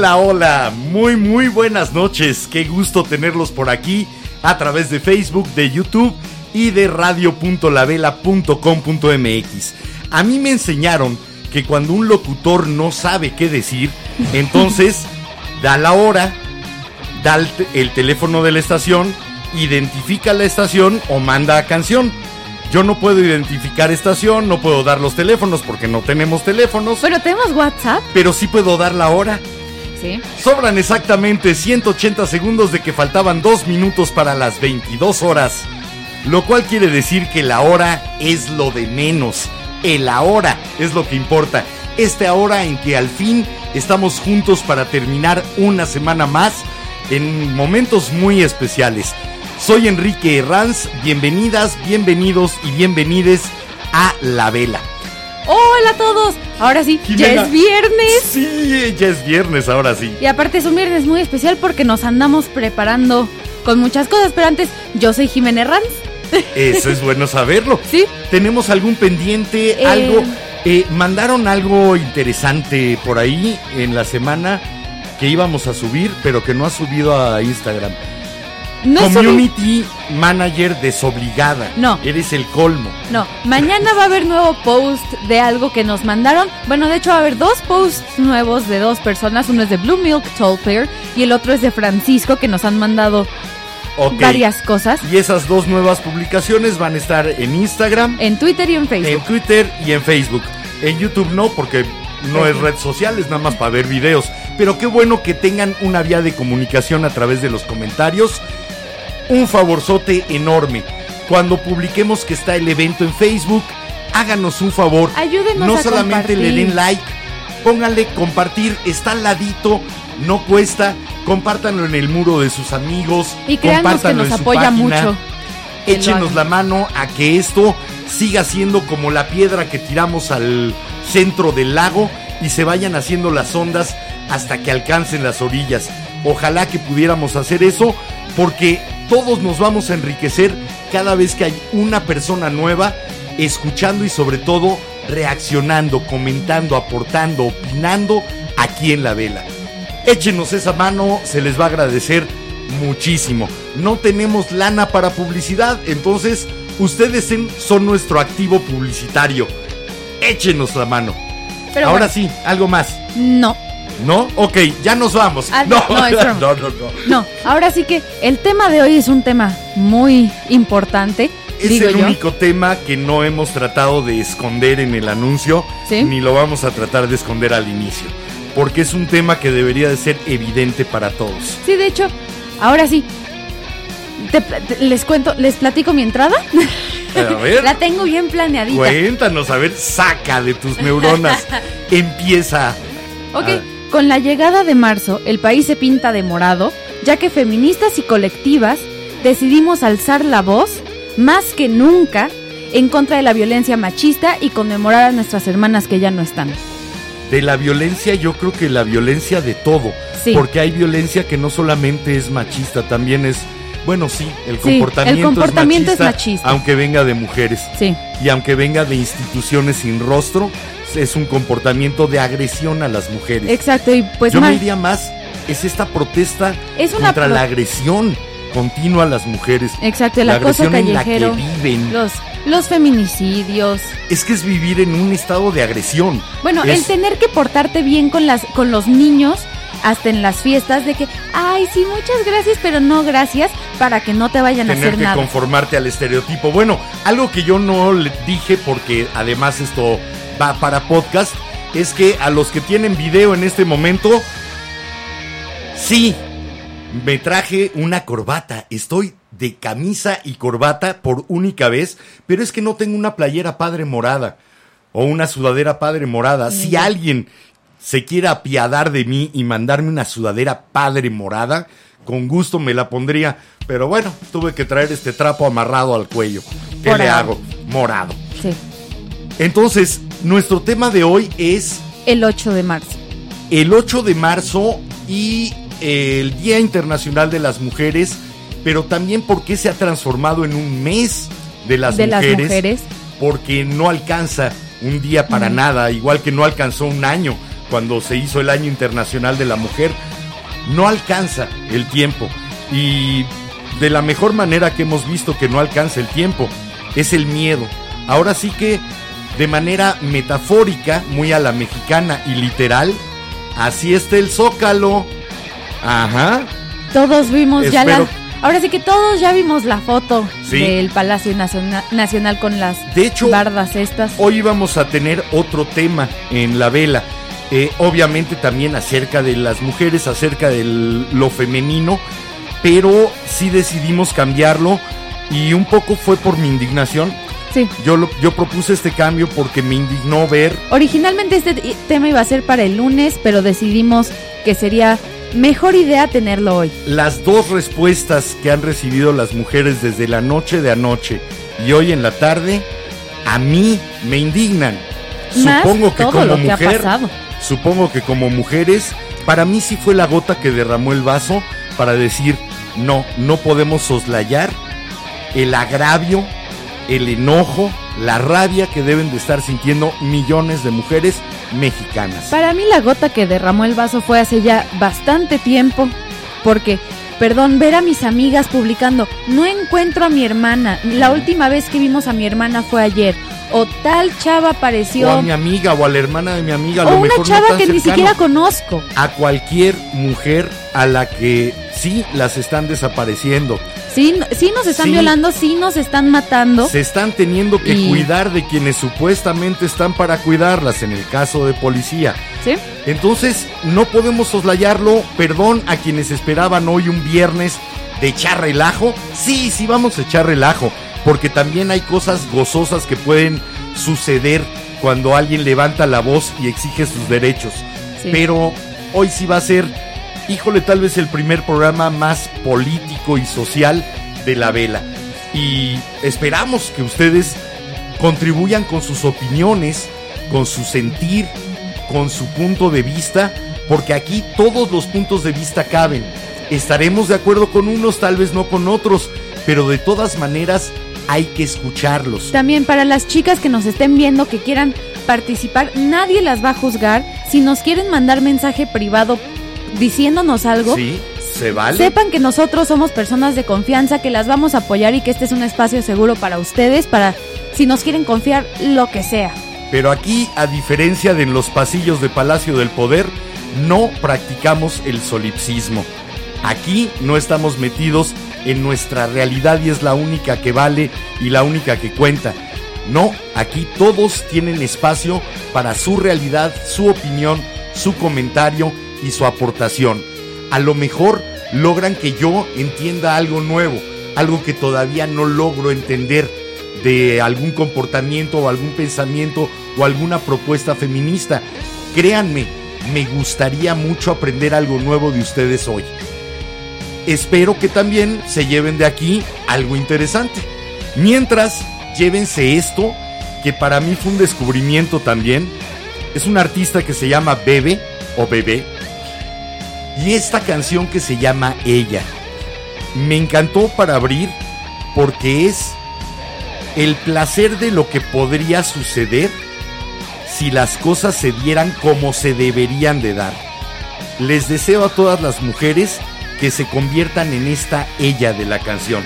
Hola, hola, muy muy buenas noches, qué gusto tenerlos por aquí a través de Facebook, de YouTube y de radio.lavela.com.mx. A mí me enseñaron que cuando un locutor no sabe qué decir, entonces da la hora, da el, el teléfono de la estación, identifica la estación o manda a canción. Yo no puedo identificar estación, no puedo dar los teléfonos porque no tenemos teléfonos, Pero tenemos WhatsApp, pero sí puedo dar la hora. Sobran exactamente 180 segundos de que faltaban 2 minutos para las 22 horas. Lo cual quiere decir que la hora es lo de menos. El ahora es lo que importa. Este ahora en que al fin estamos juntos para terminar una semana más en momentos muy especiales. Soy Enrique Herranz, bienvenidas, bienvenidos y bienvenides a La Vela. Hola a todos. Ahora sí, Jimena. ya es viernes. Sí, ya es viernes, ahora sí. Y aparte es un viernes muy especial porque nos andamos preparando con muchas cosas. Pero antes, yo soy Jimena Herranz. Eso es bueno saberlo. ¿Sí? ¿Tenemos algún pendiente? Eh. Algo. eh, mandaron algo interesante por ahí en la semana que íbamos a subir, pero que no ha subido a Instagram. No Community Manager desobligada. No. Eres el colmo. No, mañana va a haber nuevo post de algo que nos mandaron. Bueno, de hecho va a haber dos posts nuevos de dos personas. Uno es de Blue Milk Tall Player y el otro es de Francisco que nos han mandado varias cosas Y esas dos nuevas publicaciones van a estar en Instagram, en Twitter y en en Facebook. Twitter y en Facebook. En YouTube no, porque no es red social, es nada más para ver videos. Pero qué bueno que tengan una vía de comunicación a través de los comentarios. Un favorzote enorme. Cuando publiquemos que está el evento en Facebook, háganos un favor. Ayúdenos No a solamente le compartir. den like, pónganle compartir, está al ladito, no cuesta. Compártanlo en el muro de sus amigos. Y créanos que nos en su apoya página. mucho. Échenos la mano a que esto siga siendo como la piedra que tiramos al centro del lago y se vayan haciendo las ondas hasta que alcancen las orillas. Ojalá que pudiéramos hacer eso porque todos nos vamos a enriquecer cada vez que hay una persona nueva escuchando y sobre todo reaccionando, comentando, aportando, opinando aquí en la vela. Échenos esa mano, se les va a agradecer muchísimo. No tenemos lana para publicidad, entonces ustedes son nuestro activo publicitario. Échenos la mano. Pero Ahora bueno, sí, algo más. No, ¿No? Ok, ya nos vamos. Ah, no, no, es no, no, no. no. Ahora sí que el tema de hoy es un tema muy importante. Es digo el yo. único tema que no hemos tratado de esconder en el anuncio, Sí. ni lo vamos a tratar de esconder al inicio, porque es un tema que debería de ser evidente para todos. Sí, de hecho, ahora sí. Te les cuento, les platico mi entrada. A ver. La tengo bien planeadita. Cuéntanos, a ver, saca de tus neuronas. Empieza. Ok. Con la llegada de marzo, el país se pinta de morado, ya que feministas y colectivas decidimos alzar la voz más que nunca en contra de la violencia machista y conmemorar a nuestras hermanas que ya no están. De la violencia, yo creo que la violencia de todo. Sí. Porque hay violencia que no solamente es machista, también es. Bueno, sí, el Sí, comportamiento, el comportamiento es, es machista, machista. aunque venga de mujeres. Sí, Y aunque venga de instituciones sin rostro, es un comportamiento de agresión a las mujeres. exacto, y pues Yo mal- me diría más, es esta protesta Es una contra pro- la agresión continua a las mujeres. Exacto, el la acoso agresión en la que callejero. viven. Los los feminicidios. Es que es vivir en un estado de agresión. Bueno, Es- el tener que portarte bien con las con los niños hasta en las fiestas de que, ay, sí, muchas gracias, pero no gracias, para que no te vayan a tener hacer que nada. conformarte al estereotipo. Bueno, algo que yo no le dije porque además esto para podcast es que a los que tienen video en este momento sí me traje una corbata. Estoy de camisa y corbata por única vez, pero es que no tengo una playera padre morada o una sudadera padre morada. Si alguien se quiere apiadar de mí y mandarme una sudadera padre morada, con gusto me la pondría. Pero bueno, tuve que traer este trapo amarrado al cuello. ¿Qué le hago? Morado. Sí, Entonces, nuestro tema de hoy es el 8 de marzo. el 8 de marzo y el Día Internacional de las Mujeres, pero también porque se ha transformado en un mes de las, de las mujeres, mujeres. porque no alcanza un día para nada, igual que no alcanzó un año cuando se hizo el Año Internacional de la Mujer, no alcanza el tiempo. Y de la mejor manera que hemos visto que no alcanza el tiempo es el miedo. Ahora sí que de manera metafórica, muy a la mexicana y literal, así está el zócalo. Ajá. Todos vimos ya la... Ahora sí que todos ya vimos la foto Sí. del Palacio Naciona- Nacional con las De hecho, bardas estas. Hoy vamos a tener otro tema en la vela. Eh, obviamente también acerca de las mujeres, acerca de lo femenino, pero sí decidimos cambiarlo y un poco fue por mi indignación. Sí. Yo, lo- yo propuse este cambio porque me indignó ver Originalmente este tema iba a ser para el lunes, pero decidimos que sería mejor idea tenerlo hoy. las dos respuestas que han recibido las mujeres desde la noche de anoche y hoy en la tarde, a mí me indignan. Más Supongo que todo como lo que ha mujer, pasado. supongo que como mujeres, para mí sí fue la gota que derramó el vaso para decir, no, no podemos soslayar el agravio, el enojo, la rabia que deben de estar sintiendo millones de mujeres mexicanas. Para mí la gota que derramó el vaso fue hace ya bastante tiempo, porque, perdón, ver a mis amigas publicando, no encuentro a mi hermana, la última vez que vimos a mi hermana fue ayer, o tal chava O apareció, a mi amiga o a la hermana de mi amiga, a o lo una mejor no chava tan que ni siquiera conozco. a cualquier mujer a la que sí las están desapareciendo. Sí, sí nos están Sí. violando, sí nos están matando. Se están teniendo que Y- cuidar de quienes supuestamente están para cuidarlas en el caso de policía. ¿Sí? Entonces, no podemos soslayarlo. Perdón a quienes esperaban hoy un viernes de echar relajo. Sí, sí vamos a echar relajo, porque también hay cosas gozosas que pueden suceder cuando alguien levanta la voz y exige sus derechos. Sí. Pero hoy sí va a ser, híjole, tal vez el primer programa más político y social de la vela. Y esperamos que ustedes contribuyan con sus opiniones, con su sentir, con su punto de vista, porque aquí todos los puntos de vista caben. Estaremos de acuerdo con unos, tal vez no con otros, pero de todas maneras hay que escucharlos. También para las chicas que nos estén viendo, que quieran participar, nadie las va a juzgar. Si nos quieren mandar mensaje privado diciéndonos algo, Sí, se vale. sepan que nosotros somos personas de confianza, que las vamos a apoyar y que este es un espacio seguro para ustedes, para si nos quieren confiar lo que sea. Pero aquí, a diferencia de en los pasillos de Palacio del Poder, no practicamos el solipsismo. Aquí no estamos metidos en nuestra realidad y es la única que vale y la única que cuenta. No, aquí todos tienen espacio para su realidad, su opinión, su comentario y su aportación. A lo mejor logran que yo entienda algo nuevo, algo que todavía no logro entender de algún comportamiento o algún pensamiento o alguna propuesta feminista. Créanme, me gustaría mucho aprender algo nuevo de ustedes hoy. Espero que también se lleven de aquí algo interesante. Mientras, llévense esto, que para mí fue un descubrimiento también. Es un artista que se llama Bebe o Bebé. Y esta canción que se llama Ella. Me encantó para abrir porque es el placer de lo que podría suceder si las cosas se dieran como se deberían de dar. Les deseo a todas las mujeres que se conviertan en esta ella de la canción.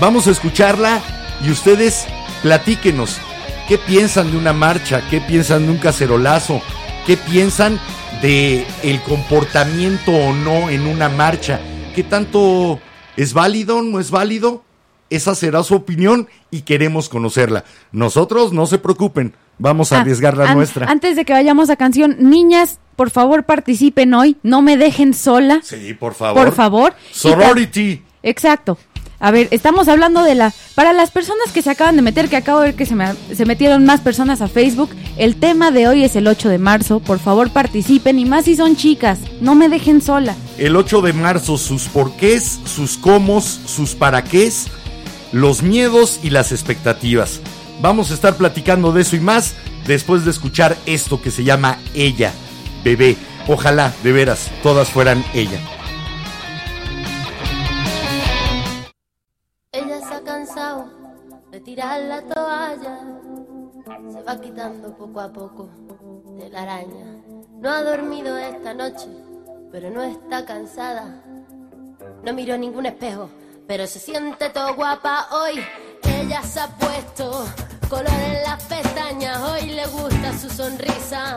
Vamos a escucharla y ustedes Platíquenos, ¿qué piensan de una marcha? ¿Qué piensan de un cacerolazo? ¿Qué piensan de el comportamiento o no en una marcha? ¿Qué tanto es válido, no es válido? Esa será su opinión y queremos conocerla. Nosotros no se preocupen, vamos a Ah, arriesgar la an- nuestra. Antes de que vayamos a canción, niñas, por favor participen hoy, no me dejen sola, Sí, por favor. por favor. Sorority. Exacto. A ver, estamos hablando de la... Para las personas que se acaban de meter, que acabo de ver que se, me- se metieron más personas a Facebook, el tema de hoy es el 8 de marzo. Por favor participen y más si son chicas, no me dejen sola. El 8 de marzo, sus porqués, sus cómo, sus para qués, los miedos y las expectativas. Vamos a estar platicando de eso y más después de escuchar esto que se llama Ella, bebé. Ojalá, de veras, todas fueran ella. Ella tirar la toalla, se va quitando poco a poco de la araña. No ha dormido esta noche, pero no está cansada. No miró ningún espejo, pero se siente todo guapa hoy. Ella se ha puesto color en las pestañas, hoy le gusta su sonrisa.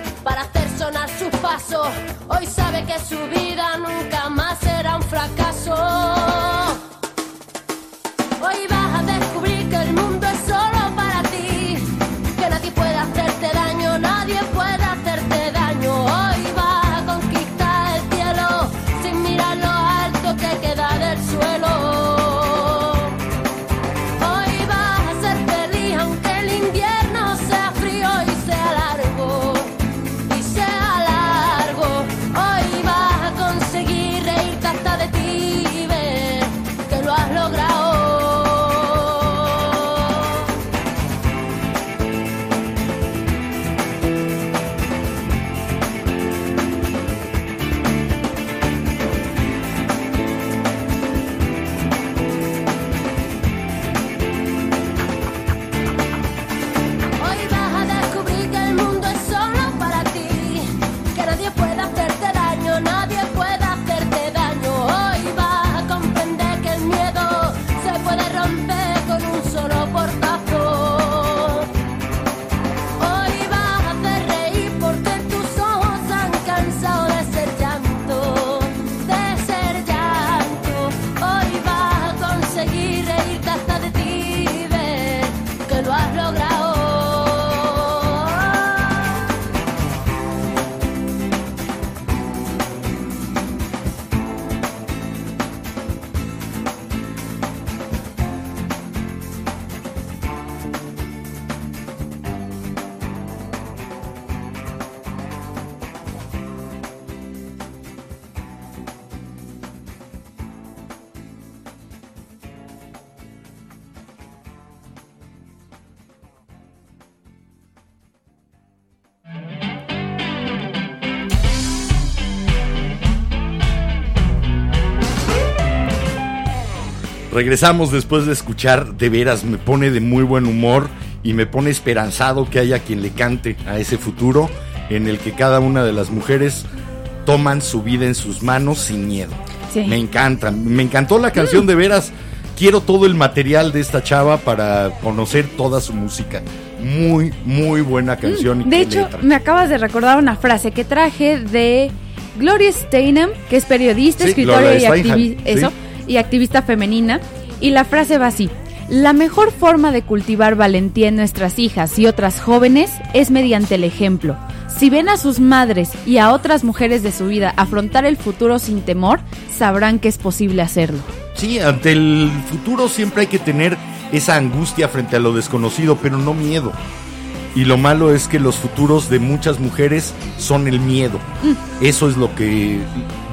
sonar sus pasos. Hoy sabe que su vida nunca más será un fracaso. Regresamos después de escuchar, de veras, me pone de muy buen humor y me pone esperanzado que haya quien le cante a ese futuro en el que cada una de las mujeres toman su vida en sus manos sin miedo. Sí. Me encanta, me encantó la canción de veras. Quiero todo el material de esta chava para conocer toda su música. muy, muy buena canción. y Mm, De hecho, letra. me acabas de recordar una frase que traje de Gloria Steinem, que es periodista, Sí, escritora y, Steinem, activi- sí. eso, y activista femenina. Y la frase va así. La mejor forma de cultivar valentía en nuestras hijas y otras jóvenes es mediante el ejemplo. Si ven a sus madres y a otras mujeres de su vida afrontar el futuro sin temor, sabrán que es posible hacerlo. Sí, ante el futuro siempre hay que tener esa angustia frente a lo desconocido, pero no miedo. Y lo malo es que los futuros de muchas mujeres son el miedo. Mm. Eso es lo que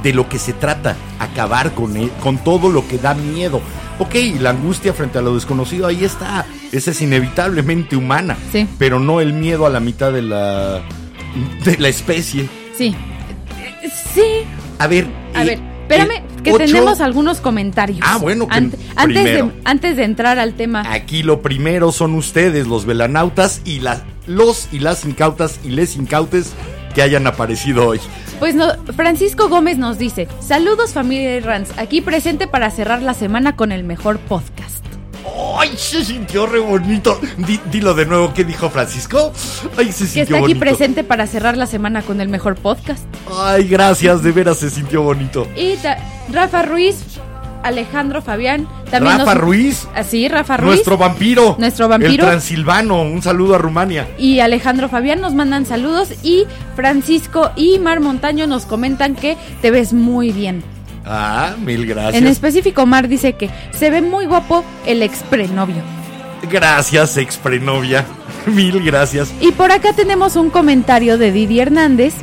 de lo que se trata, acabar con e- con todo lo que da miedo. Ok, la angustia frente a lo desconocido ahí está, esa es inevitablemente humana, Sí. pero no el miedo a la mitad de la de la especie. Sí. Sí, A ver, A eh, ver, espérame, eh, que ocho- tenemos algunos comentarios. Ah, bueno, que Ant- antes, de, antes de entrar al tema. Aquí lo primero son ustedes, los velanautas y la- los y las incautas y les incautes que hayan aparecido hoy. Pues no, Francisco Gómez nos dice, saludos familia Rans, aquí presente para cerrar la semana con el mejor podcast. ¡Ay, se sintió re bonito! Di- dilo de nuevo, ¿qué dijo Francisco? ¡Ay, se Que sintió está aquí bonito! presente para cerrar la semana con el mejor podcast. ¡Ay, gracias! De veras se sintió bonito. Y Rafa Ruiz, Alejandro Fabián, también Rafa nos- Ruiz, Así, Rafa Ruiz. nuestro vampiro. Nuestro vampiro. El transilvano. Un saludo a Rumania. y Alejandro Fabián nos mandan saludos y Francisco y Mar Montaño nos comentan que te ves muy bien. Ah, mil gracias. En específico, Mar dice que se ve muy guapo el ex prenovio. Gracias, ex prenovia. Mil gracias. Y por acá tenemos un comentario de Didi Hernández.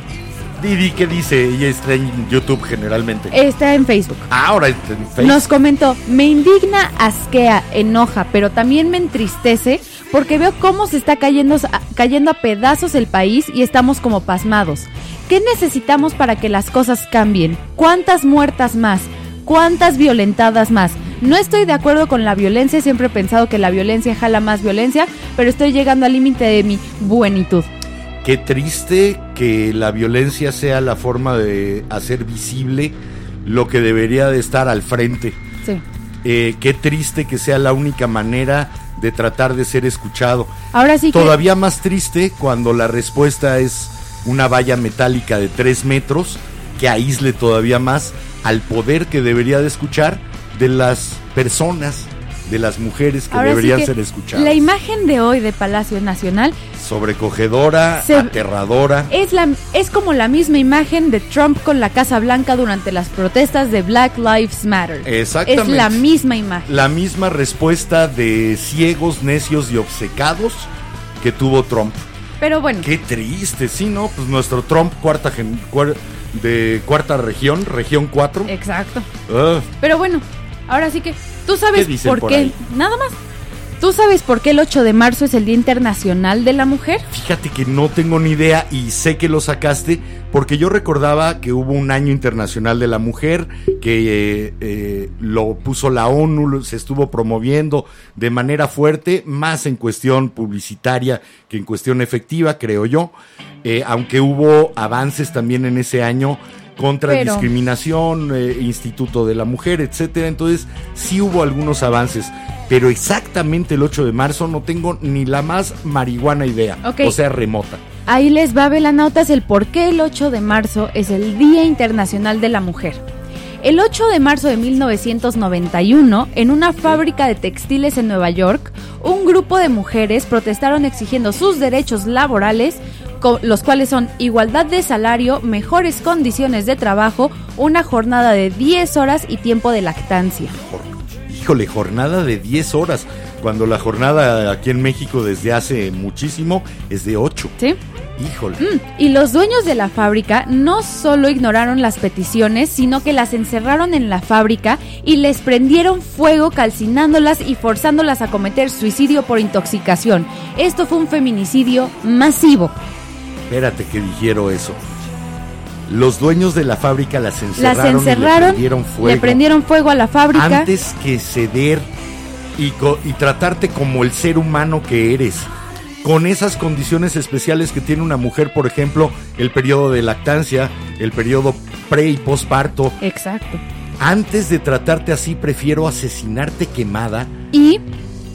Didi, ¿qué dice? Ella está en YouTube generalmente. Está en Facebook. Ah, ahora está en Facebook. Nos comentó, me indigna, asquea, enoja, pero también me entristece porque veo cómo se está cayendo, cayendo a pedazos el país y estamos como pasmados. ¿Qué necesitamos para que las cosas cambien? ¿Cuántas muertas más? ¿Cuántas violentadas más? No estoy de acuerdo con la violencia, siempre he pensado que la violencia jala más violencia, pero estoy llegando al límite de mi buenitud. Qué triste que la violencia sea la forma de hacer visible lo que debería de estar al frente. Sí. Eh, qué triste que sea la única manera de tratar de ser escuchado. Ahora sí que... Todavía más triste cuando la respuesta es una valla metálica de tres metros que aísle todavía más al poder que debería de escuchar de las personas, de las mujeres que ahora sí deberían que ser escuchadas. La imagen de hoy de Palacio Nacional Sobrecogedora, Se- aterradora. Es, la, es como la misma imagen de Trump con la Casa Blanca durante las protestas de Black Lives Matter. Exactamente. Es la misma imagen. La misma respuesta de ciegos, necios y obcecados que tuvo Trump. Pero bueno, Qué triste, sí, ¿no? Pues nuestro Trump cuarta gen- cuar- de cuarta región, región 4. exacto. Ah, Pero bueno, ahora sí que tú sabes ¿Qué dicen por, por qué. ahí? Nada más. ¿Tú sabes por qué el 8 de marzo es el Día Internacional de la Mujer? fíjate que no tengo ni idea y sé que lo sacaste porque yo recordaba que hubo un año internacional de la mujer que eh, eh, lo puso la ONU, se estuvo promoviendo de manera fuerte, más en cuestión publicitaria que en cuestión efectiva, creo yo, Eh, aunque hubo avances también en ese año contra Pero- discriminación, eh, Instituto de la Mujer, etcétera. Entonces, sí hubo algunos avances, pero exactamente el 8 de marzo no tengo ni la más marihuana idea, o sea, remota. Ahí les va, velanautas, el por qué el 8 de marzo es el Día Internacional de la Mujer. El 8 de marzo de 1991, en una fábrica de textiles en Nueva York, un grupo de mujeres protestaron exigiendo sus derechos laborales, los cuales son igualdad de salario, mejores condiciones de trabajo, una jornada de 10 horas y tiempo de lactancia. Híjole, jornada de 10 horas, cuando la jornada aquí en México desde hace muchísimo es de 8. ¿Sí? Híjole. Mm, Y los dueños de la fábrica no solo ignoraron las peticiones, sino que las encerraron en la fábrica y les prendieron fuego calcinándolas y forzándolas a cometer suicidio por intoxicación. Esto fue un feminicidio masivo. Espérate que dijeron eso. Los dueños de la fábrica las encerraron, Las encerraron, y le prendieron fuego. le prendieron fuego a la fábrica. antes que ceder y, y tratarte como el ser humano que eres. Con esas condiciones especiales que tiene una mujer, por ejemplo, el periodo de lactancia, el periodo pre y posparto. Exacto. Antes de tratarte así, prefiero asesinarte quemada. Y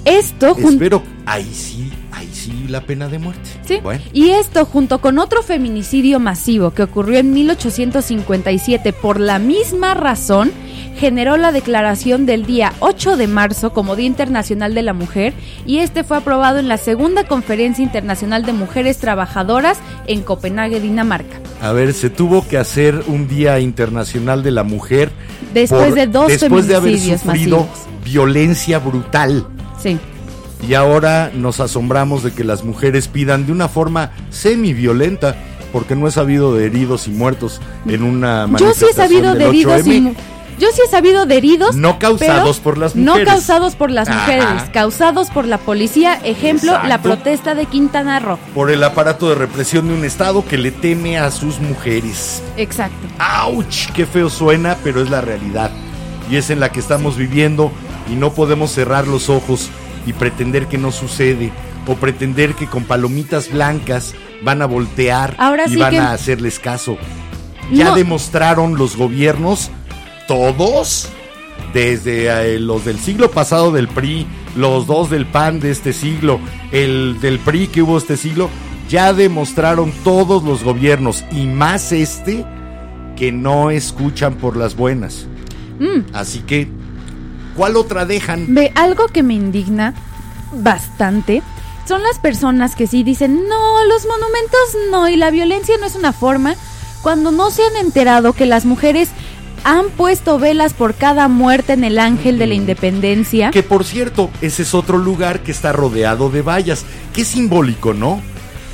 esto Espero, ahí sí, sí la pena de muerte. Sí. Bueno. Y esto junto con otro feminicidio masivo que ocurrió en 1857 por la misma razón, generó la declaración del día 8 de marzo como Día Internacional de la Mujer y este fue aprobado en la segunda Conferencia Internacional de Mujeres Trabajadoras en Copenhague, Dinamarca. A ver, se tuvo que hacer un Día Internacional de la Mujer Después de dos después de haber feminicidios sufrido masivos. violencia brutal. Sí. Y ahora nos asombramos de que las mujeres pidan de una forma semi-violenta, porque no he sabido de heridos y muertos en una Yo sí he manifestación sabido de heridos 8M. y yo sí he sabido de heridos No causados por las No mujeres. causados por las Ajá. mujeres, causados por la policía, ejemplo, la protesta de Quintana Roo. Por el aparato de represión de un Estado que le teme a sus mujeres. Exacto. ¡Auch! Qué feo suena, pero es la realidad. Y es en la que estamos viviendo y no podemos cerrar los ojos y pretender que no sucede. O pretender que con palomitas blancas van a voltear Ahora y sí van que- a hacerles caso. Ya No. demostraron los gobiernos, todos, desde eh, los del siglo pasado del PRI, los dos del PAN de este siglo, el del PRI que hubo este siglo, ya demostraron todos los gobiernos y más este que no escuchan por las buenas. Mm. Así que, ¿cuál otra dejan? Ve, algo que me indigna bastante son las personas que sí dicen, no, los monumentos no, y la violencia no es una forma, cuando no se han enterado que las mujeres han puesto velas por cada muerte en el ángel de la independencia. Que por cierto, ese es otro lugar que está rodeado de vallas. Qué simbólico, ¿no?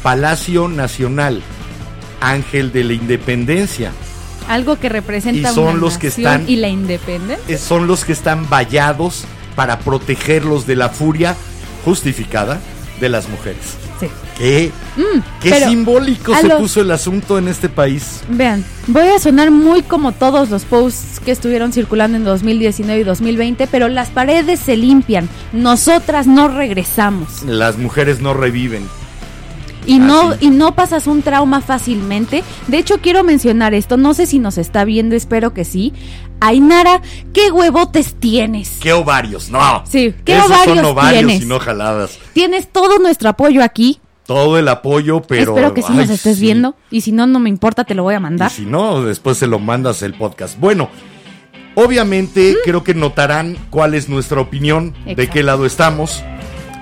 Palacio Nacional, Ángel de la Independencia. Algo que representa Y son una los que están- y la independencia. Son los que están vallados para protegerlos de la furia justificada de las mujeres. Sí. Qué, Mm, qué simbólico se los- puso el asunto en este país. Vean, voy a sonar muy como todos los posts que estuvieron circulando en 2019 y 2020, pero las paredes se limpian, nosotras no regresamos. Las mujeres no reviven. Y no, y no pasas un trauma fácilmente. De hecho, quiero mencionar esto, no sé si nos está viendo, espero que sí. Ainara, ¿qué huevotes tienes? ¿Qué ovarios? No. Sí, ¿qué Esos ovarios son ovarios tienes? y no jaladas. Tienes todo nuestro apoyo aquí. Todo el apoyo, pero. espero que sí ay, nos estés sí. viendo. Y si no, no me importa, te lo voy a Y mandar. si no, después se lo mandas el podcast. Bueno, obviamente creo que notarán cuál es nuestra opinión, de qué lado estamos.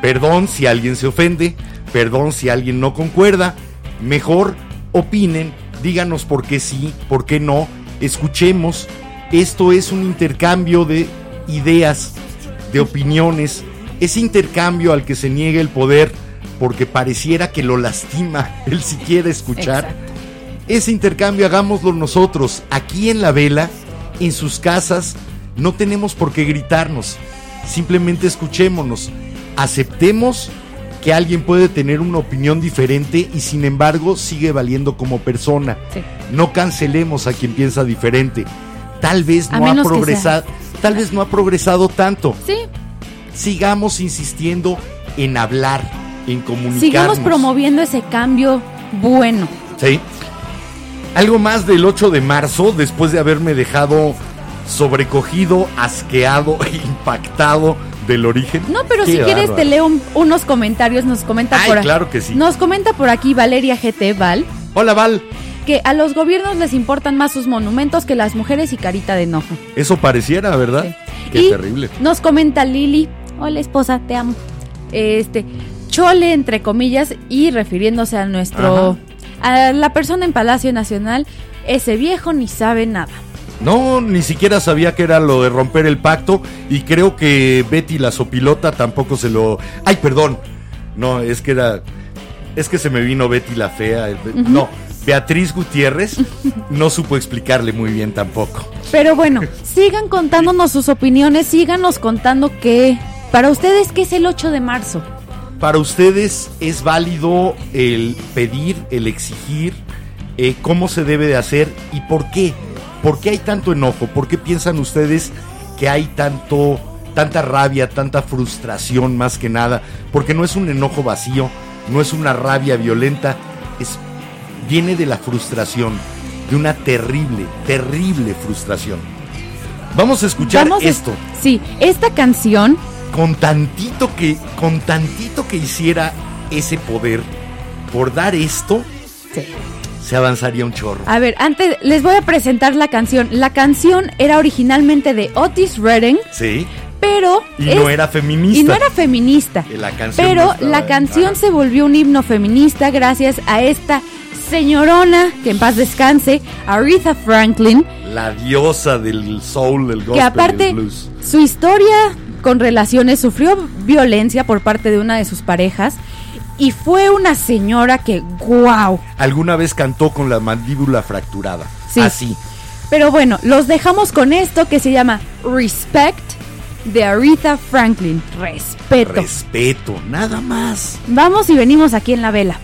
Perdón si alguien se ofende, perdón si alguien no concuerda. Mejor opinen, díganos por qué sí, por qué no. Escuchemos. Esto es un intercambio de ideas, de opiniones. Es intercambio al que se niega el poder porque pareciera que lo lastima el siquiera escuchar. Exacto. Ese intercambio hagámoslo nosotros, aquí en la vela, en sus casas. No tenemos por qué gritarnos. Simplemente escuchémonos. Aceptemos que alguien puede tener una opinión diferente y sin embargo sigue valiendo como persona. Sí. No cancelemos a quien piensa diferente. Tal vez no ha progresado, tal vez no ha progresado tanto. Sí, Sigamos insistiendo en hablar, en comunicarnos. sigamos promoviendo ese cambio bueno. Sí. Algo más del 8 de marzo, después de haberme dejado sobrecogido, asqueado e impactado del origen. No, pero Qué si quieres bárbaro. te leo un- unos comentarios, nos comenta Ay, por claro que sí. Nos comenta por aquí Valeria GT Val Hola, Val. que a los gobiernos les importan más sus monumentos que las mujeres y carita de enojo. Eso pareciera, ¿verdad? Sí. Qué y terrible. Nos comenta Lili, hola esposa, te amo. Este, chole entre comillas y refiriéndose a nuestro a la persona en Palacio Nacional, ese viejo ni sabe nada. No, ni siquiera sabía que era lo de romper el pacto y creo que Betty la sopilota tampoco se lo... Ay, perdón. No, es que era... Es que se me vino Betty la fea. No, Beatriz Gutiérrez no supo explicarle muy bien tampoco. Pero bueno, sigan contándonos sus opiniones, síganos contando que para ustedes qué es el 8 de marzo. Para ustedes es válido el pedir, el exigir, eh, cómo se debe de hacer y por qué. ¿Por qué hay tanto enojo? ¿Por qué piensan ustedes que hay tanto, tanta rabia, tanta frustración más que nada? Porque no es un enojo vacío, no es una rabia violenta, es, viene de la frustración, de una terrible, terrible frustración. Vamos a escuchar Vamos a- esto Sí, esta canción, con tantito que con tantito que hiciera ese poder, por dar esto, Sí. Se avanzaría un chorro. A ver, antes les voy a presentar la canción. La canción era originalmente de Otis Redding, Sí. pero Y es- no era feminista. y no era feminista. La canción pero no estaba- la canción Ajá. se volvió un himno feminista gracias a esta señorona que en paz descanse, Aretha Franklin, La diosa del soul, del gospel que aparte blues. su historia con relaciones sufrió violencia por parte de una de sus parejas y fue una señora que wow. Alguna vez cantó con la mandíbula fracturada. Sí. Así. Pero bueno, los dejamos con esto que se llama Respect de Aretha Franklin. Respeto. Respeto, nada más. Vamos y venimos aquí en la vela.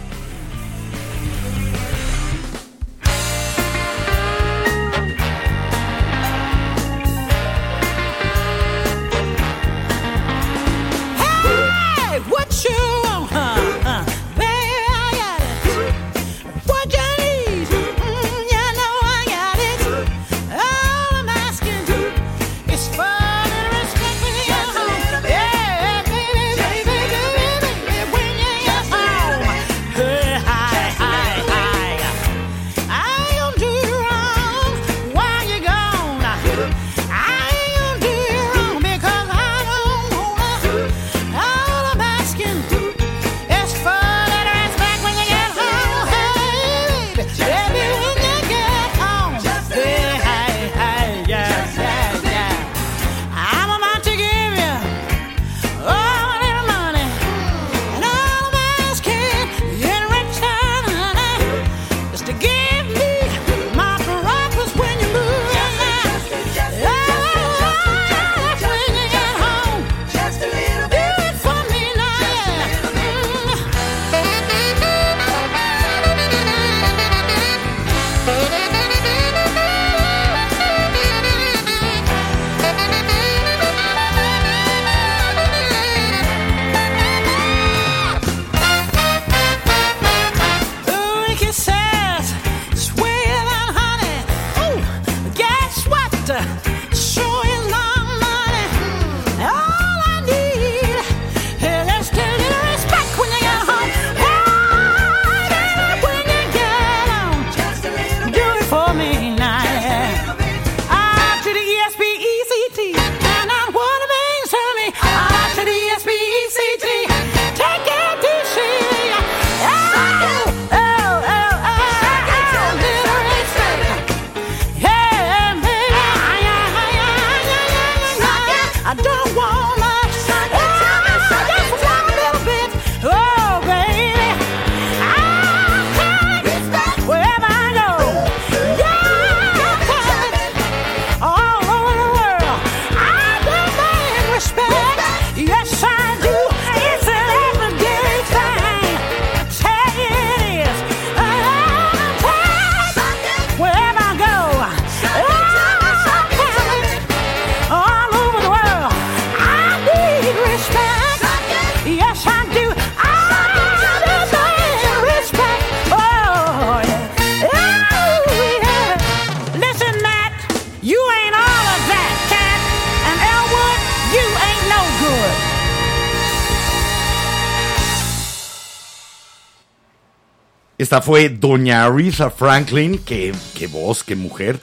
Esta fue Doña Aretha Franklin, que, qué voz, qué mujer.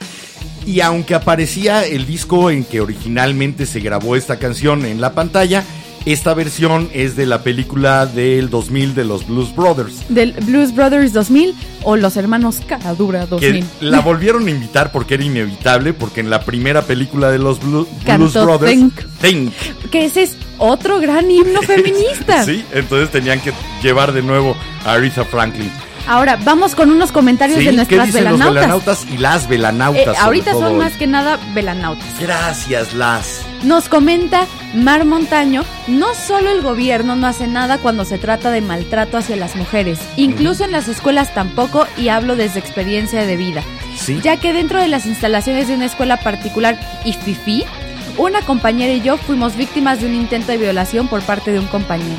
Y aunque aparecía el disco en que originalmente se grabó esta canción en la pantalla, esta versión es de la película del 2000 de los Blues Brothers. Del Blues Brothers 2000 o los hermanos Caradura 2000. Que la volvieron a invitar porque era inevitable, porque en la primera película de los Blu- Blues Brothers, Think. Think, Que ese es otro gran himno feminista. sí, entonces tenían que llevar de nuevo a Aretha Franklin. Ahora, vamos con unos comentarios Sí, de ¿qué nuestras dicen los velanautas. velanautas y las Eh, velanautas? sobre ahorita son hoy? más que nada velanautas. Gracias, las. Nos comenta Mar Montaño, no solo el gobierno no hace nada cuando se trata de maltrato hacia las mujeres, incluso en las escuelas tampoco y hablo desde experiencia de vida, Sí. ya que dentro de las instalaciones de una escuela particular y FIFI, una compañera y yo fuimos víctimas de un intento de violación por parte de un compañero.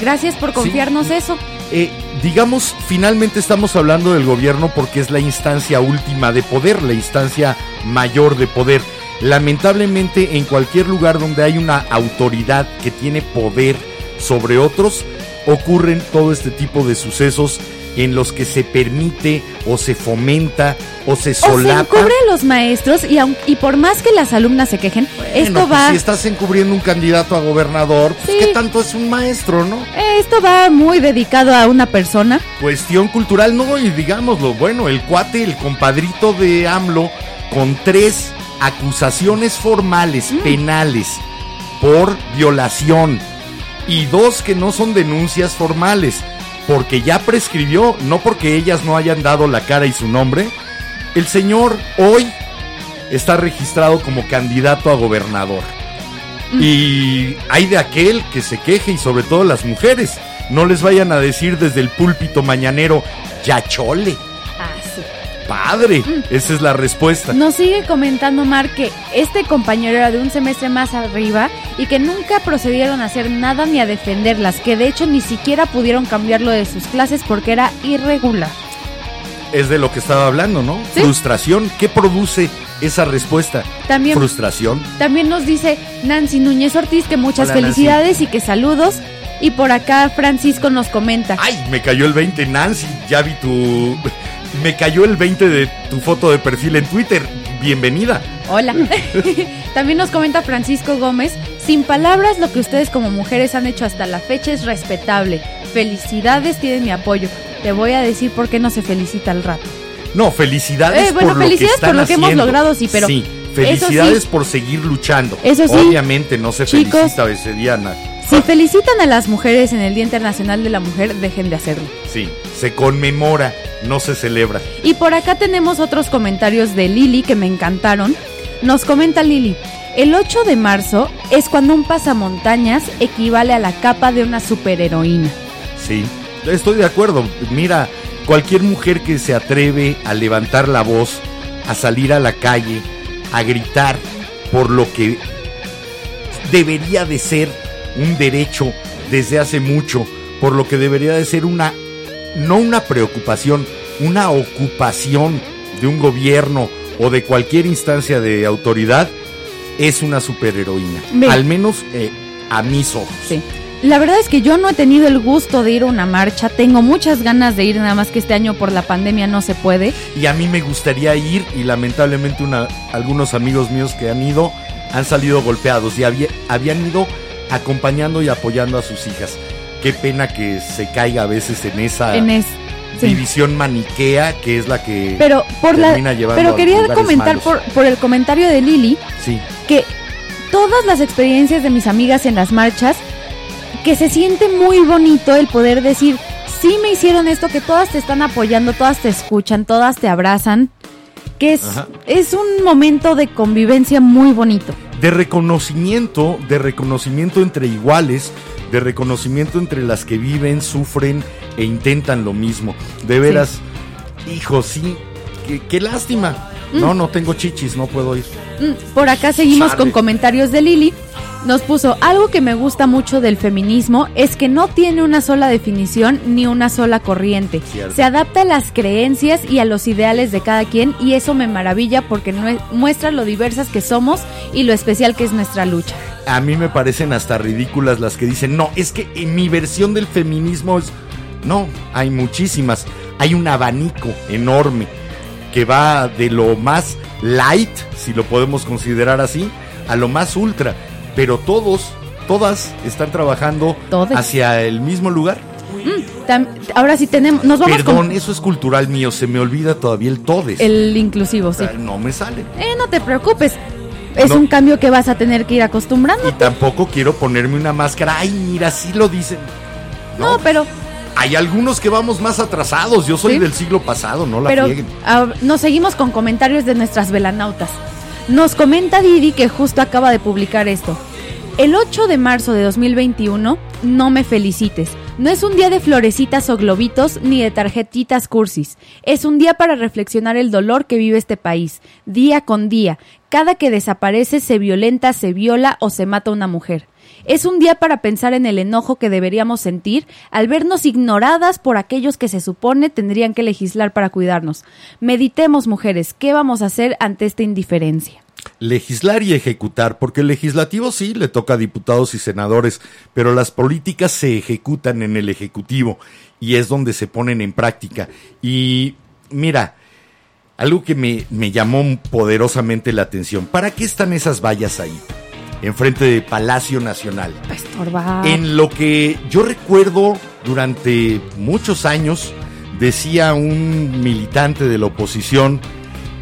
Gracias por confiarnos eso. Eh, digamos, finalmente estamos hablando del gobierno porque es la instancia última de poder, la instancia mayor de poder. Lamentablemente, en cualquier lugar donde hay una autoridad que tiene poder sobre otros, ocurren todo este tipo de sucesos en los que se permite o se fomenta o se O se solapa. encubre a los maestros y, aun- y por más que las alumnas se quejen, esto Bueno, pues, va si estás encubriendo un candidato a gobernador, pues Sí. qué tanto es un maestro, ¿no? esto va muy dedicado a una persona. Cuestión cultural, no, y digámoslo, bueno, el cuate, el compadrito de AMLO, con tres acusaciones formales, Mm. penales, por violación, y dos que no son denuncias formales, porque ya prescribió, no porque ellas no hayan dado la cara y su nombre, el señor hoy está registrado como candidato a gobernador. Y hay de aquel que se queje y sobre todo las mujeres. No les vayan a decir desde el púlpito mañanero, ya chole, Ah, sí. Padre. Esa es la respuesta. Nos sigue comentando Mar que este compañero era de un semestre más arriba y que nunca procedieron a hacer nada ni a defenderlas, que de hecho ni siquiera pudieron cambiarlo de sus clases porque era irregular. Es de lo que estaba hablando, ¿no? Sí. Frustración. ¿Qué produce esa respuesta? También, Frustración. también nos dice Nancy Núñez Ortiz que muchas Hola, felicidades y que saludos. Y por acá Francisco nos comenta. Ay, me cayó el 20, Nancy. Ya vi tu... Me cayó el 20 de tu foto de perfil en Twitter. Bienvenida. Hola. También nos comenta Francisco Gómez, sin palabras lo que ustedes como mujeres han hecho hasta la fecha es respetable. Felicidades, tienen mi apoyo. Te voy a decir por qué no se felicita al rato. No, felicidades Eh, bueno, por lo felicidades que están por lo que hemos logrado, sí, pero Sí, felicidades sí. por seguir luchando. Eso sí, Obviamente no se chicos, felicita ese Diana. Si felicitan a las mujeres en el Día Internacional de la Mujer, dejen de hacerlo. Sí, se conmemora, no se celebra. Y por acá tenemos otros comentarios de Lili que me encantaron. Nos comenta Lili, el 8 de marzo es cuando un pasamontañas equivale a la capa de una superheroína. Sí, estoy de acuerdo. Mira, cualquier mujer que se atreve a levantar la voz, a salir a la calle, a gritar por lo que debería de ser un derecho desde hace mucho, por lo que debería de ser una, no una preocupación, una ocupación de un gobierno o de cualquier instancia de autoridad, es una superheroína. Ve. Al menos eh, a mis ojos. Sí. La verdad es que yo no he tenido el gusto de ir a una marcha, tengo muchas ganas de ir, nada más que este año por la pandemia no se puede. y a mí me gustaría ir y lamentablemente una, algunos amigos míos que han ido han salido golpeados y había- habían ido acompañando y apoyando a sus hijas. Qué pena que se caiga a veces en esa En es, sí. división maniquea que es la que Pero por la termina llevando pero quería comentar por, por el comentario de Lili sí que todas las experiencias de mis amigas en las marchas, que se siente muy bonito el poder decir, sí me hicieron esto, que todas te están apoyando, todas te escuchan, todas te abrazan, que es, Ajá. es un momento de convivencia muy bonito. de reconocimiento, de reconocimiento entre iguales, de reconocimiento entre las que viven, sufren e intentan lo mismo. De veras, hijo, sí, qué, qué lástima. No, no tengo chichis, no puedo ir. Mm, Por acá seguimos con comentarios de Lili. Nos puso, algo que me gusta mucho del feminismo es que no tiene una sola definición ni una sola corriente. Cierto. Se adapta a las creencias y a los ideales de cada quien y eso me maravilla porque muestra lo diversas que somos y lo especial que es nuestra lucha. A mí me parecen hasta ridículas las que dicen, no, es que en mi versión del feminismo es... No, hay muchísimas. Hay un abanico enorme que va de lo más light, si lo podemos considerar así, a lo más ultra. Pero todos, todas están trabajando Todes. hacia el mismo lugar. Tam- ahora sí tenemos, nos vamos Perdón, con eso es cultural mío, se me olvida todavía el todes. el inclusivo, sí. Sea, no me sale. Eh, no te preocupes. Es No. un cambio que vas a tener que ir acostumbrando. Y tampoco quiero ponerme una máscara. Ay, mira, sí lo dicen. No, pero Hay algunos que vamos más atrasados. Yo soy Sí. del siglo pasado, no la Pero nos seguimos con comentarios de nuestras velanautas. Nos comenta Didi que justo acaba de publicar esto. El 8 de marzo de 2021, no me felicites. No es un día de florecitas o globitos ni de tarjetitas cursis. Es un día para reflexionar el dolor que vive este país, día con día. Cada que desaparece se violenta, se viola o se mata una mujer. Es un día para pensar en el enojo que deberíamos sentir al vernos ignoradas por aquellos que se supone tendrían que legislar para cuidarnos. Meditemos, mujeres, ¿qué vamos a hacer ante esta indiferencia? legislar y ejecutar, porque el legislativo sí le toca a diputados y senadores, pero las políticas se ejecutan en el ejecutivo y es donde se ponen en práctica. Y mira, algo que me, me llamó poderosamente la atención, ¿para qué están esas vallas ahí? Enfrente de Palacio Nacional. Estorbar. En lo que yo recuerdo durante muchos años, decía un militante de la oposición,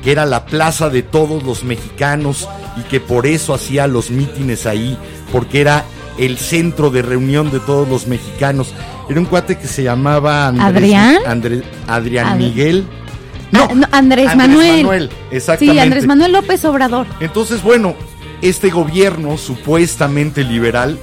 que era la plaza de todos los mexicanos y que por eso hacía los mítines ahí, porque era el centro de reunión de todos los mexicanos. Era un cuate que se llamaba Andrés, ¿Adrián? Adrián Ad- Miguel. Ah, no, Andrés Manuel. Manuel, exactamente. Sí, Andrés Manuel López Obrador. Entonces, bueno, este gobierno supuestamente liberal,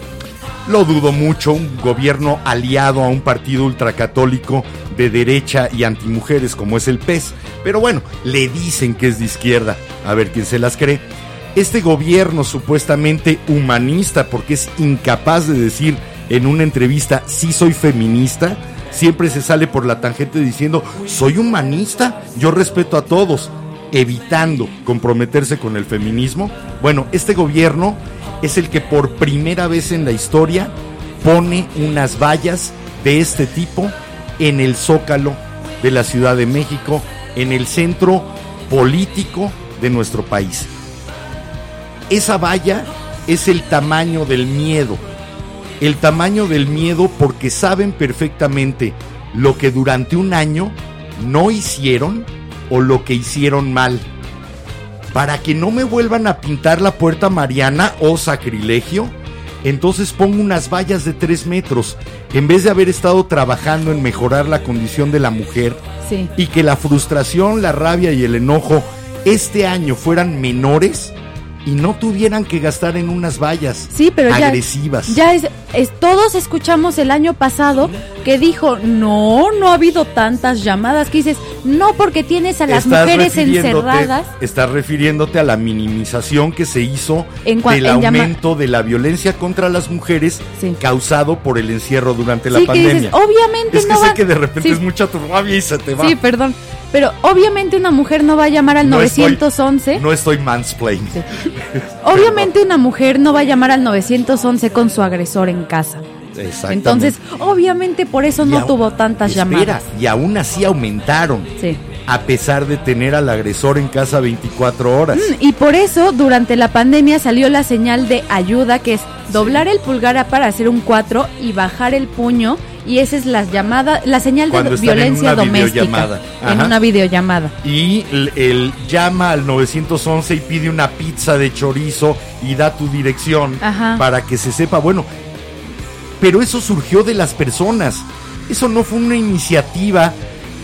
lo dudo mucho, un gobierno aliado a un partido ultracatólico de derecha y antimujeres como es el PES, pero bueno, le dicen que es de izquierda, a ver quién se las cree. Este gobierno supuestamente humanista, porque es incapaz de decir en una entrevista, sí soy feminista, siempre se sale por la tangente diciendo, soy humanista, yo respeto a todos evitando comprometerse con el feminismo. Bueno, este gobierno es el que por primera vez en la historia pone unas vallas de este tipo en el zócalo de la Ciudad de México, en el centro político de nuestro país. Esa valla es el tamaño del miedo. El tamaño del miedo porque saben perfectamente lo que durante un año no hicieron o lo que hicieron mal. Para que no me vuelvan a pintar la puerta mariana o sacrilegio, entonces pongo unas vallas de tres metros. En vez de haber estado trabajando en mejorar la condición de la mujer Sí. y que la frustración, la rabia y el enojo este año fueran menores y no tuvieran que gastar en unas vallas Sí, pero ya. agresivas. Ya es, es- todos escuchamos el año pasado que dijo, no, no ha habido tantas llamadas. Que dices, no, porque tienes a las Estás mujeres encerradas. Estás refiriéndote a la minimización que se hizo En del aumento de la violencia contra las mujeres Sí. causado por el encierro durante la que pandemia. dices, obviamente es que no sé va- que de repente es mucha tu rabia y se te va. Sí, perdón. Pero obviamente una mujer no va a llamar al No estoy- 911. no estoy mansplaining. Obviamente una mujer no va a llamar al 911 con su agresor en casa. Entonces, obviamente por eso no tuvo tantas espera, llamadas. Y aún así aumentaron. Sí. A pesar de tener al agresor en casa 24 horas. Mm, Y por eso, durante la pandemia salió la señal de ayuda, que es doblar el pulgar para hacer un 4 y bajar el puño. Y esa es la llamada, la señal de Cuando violencia una doméstica. En una videollamada. Y el, el llama al 911 y pide una pizza de chorizo y da tu dirección Ajá. para que se sepa. Bueno, pero eso surgió de las personas. Eso no fue una iniciativa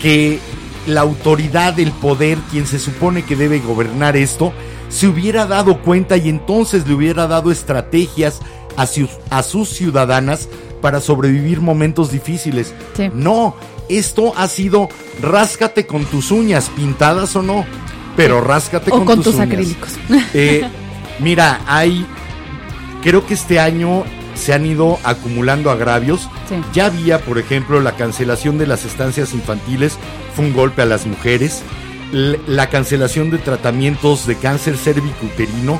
que la autoridad, el poder, quien se supone que debe gobernar esto, se hubiera dado cuenta y entonces le hubiera dado estrategias a, su- a sus ciudadanas para sobrevivir momentos difíciles. Sí. No, esto ha sido ráscate con tus uñas, pintadas o no, pero ráscate O con, con tus, tus uñas. acrílicos. Eh, mira, hay, creo que este año se han ido acumulando agravios. Sí. Ya había, por ejemplo, la cancelación de las estancias infantiles, fue un golpe a las mujeres. La cancelación de tratamientos de cáncer cervicuterino,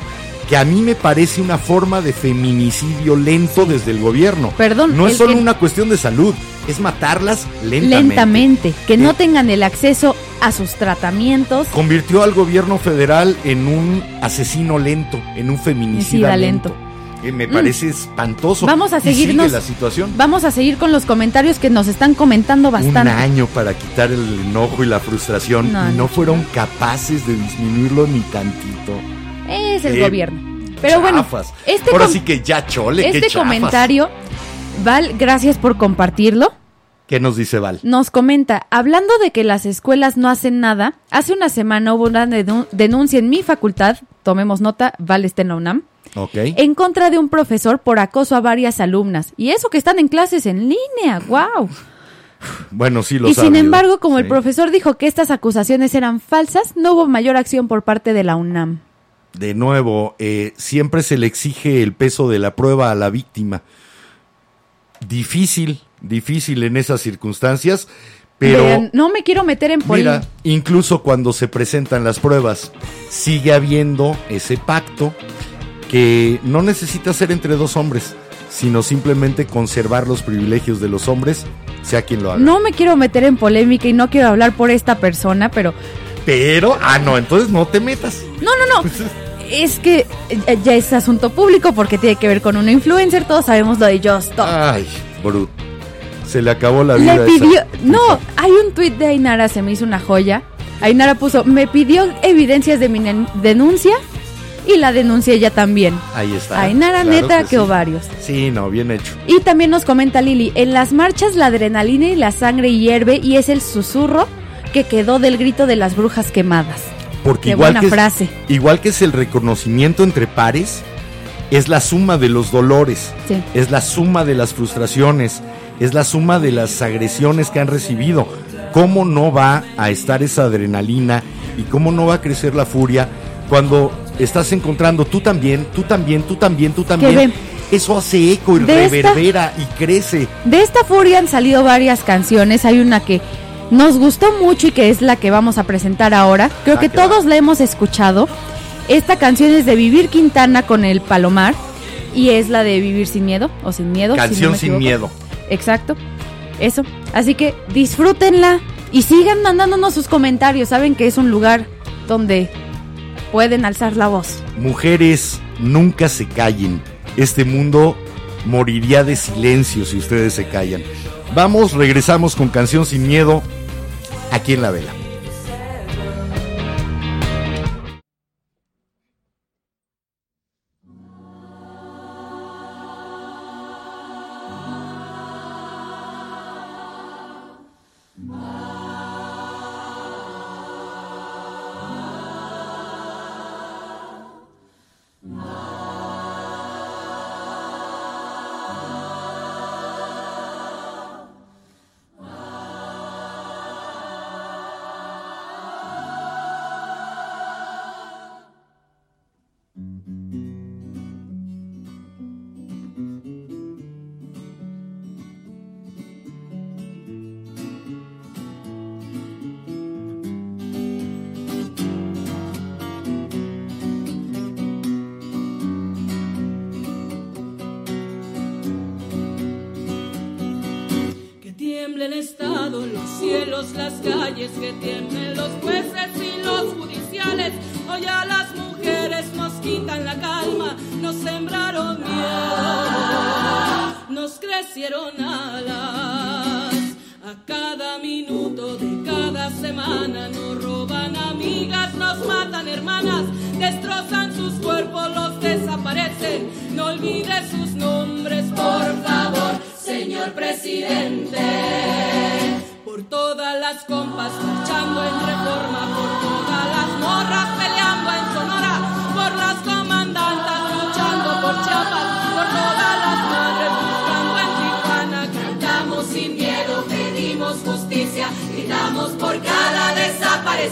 que a mí me parece una forma de feminicidio lento desde el gobierno. Perdón, No es solo que- una cuestión de salud, es matarlas lentamente. Lentamente. Que no Eh. tengan el acceso a sus tratamientos. Convirtió al gobierno federal en un asesino lento, en un feminicida lento. lento. Mm. Eh, me parece espantoso. Vamos a seguirnos. la situación. Vamos a seguir con los comentarios que nos están comentando Un bastante. año para quitar el enojo y la frustración No, y no no. fueron capaces de disminuirlo ni tantito. Es el gobierno. Pero bueno, Chafas. este, Ahora sí que ya chole, este comentario, Val, gracias por compartirlo. ¿Qué nos dice Val? Nos comenta, hablando de que las escuelas no hacen nada, hace una semana hubo una denu- denuncia en mi facultad, tomemos nota, Val está en la UNAM, Ok. en contra de un profesor por acoso a varias alumnas. Y eso que están en clases en línea, wow. Bueno, sí lo Y sin embargo, como el profesor dijo que estas acusaciones eran falsas, no hubo mayor acción por parte de la UNAM. De nuevo, eh, siempre se le exige el peso de la prueba a la víctima. Difícil, difícil en esas circunstancias, pero Vean, no me quiero meter en mira, política. incluso cuando se presentan las pruebas, sigue habiendo ese pacto que no necesita ser entre dos hombres, sino simplemente conservar los privilegios de los hombres, sea quien lo haga. No me quiero meter en polémica y no quiero hablar por esta persona, pero Pero, ah, no, entonces no te metas. no, no, no. Es que ya es asunto público porque tiene que ver con una influencer. Todos sabemos lo de Just. Ay, Brut. Se le acabó la vida. Le pidió. esa No, hay un tuit de Ainara, se me hizo una joya. Ainara puso: Me pidió evidencias de mi denuncia y la denuncia ella también. Ahí está. Ainara, Claro neta, que que sí. ovarios. Sí, no, bien hecho. Y también nos comenta Lili: En las marchas la adrenalina y la sangre hierve y es el susurro que quedó del grito de las brujas quemadas. Porque Qué igual buena que, es- frase. igual que es el reconocimiento entre pares, es la suma de los dolores, Sí. es la suma de las frustraciones, es la suma de las agresiones que han recibido. ¿Cómo no va a estar esa adrenalina y cómo no va a crecer la furia cuando estás encontrando tú también, tú también, tú también, tú también? Eso hace eco y De esta- reverbera y crece. De esta furia han salido varias canciones. Hay una que nos gustó mucho y que es la que vamos a presentar ahora. Creo Ah, que va. todos la hemos escuchado. Esta canción es de Vivir Quintana con el Palomar y es la de Vivir sin miedo o sin miedo. si no Canción sin miedo. Exacto. Eso. Así que disfrútenla y sigan mandándonos sus comentarios. Saben que es un lugar donde pueden alzar la voz. Mujeres, nunca se callen. Este mundo moriría de silencio si ustedes se callan. Vamos, regresamos con Canción Sin Miedo aquí en La Vela.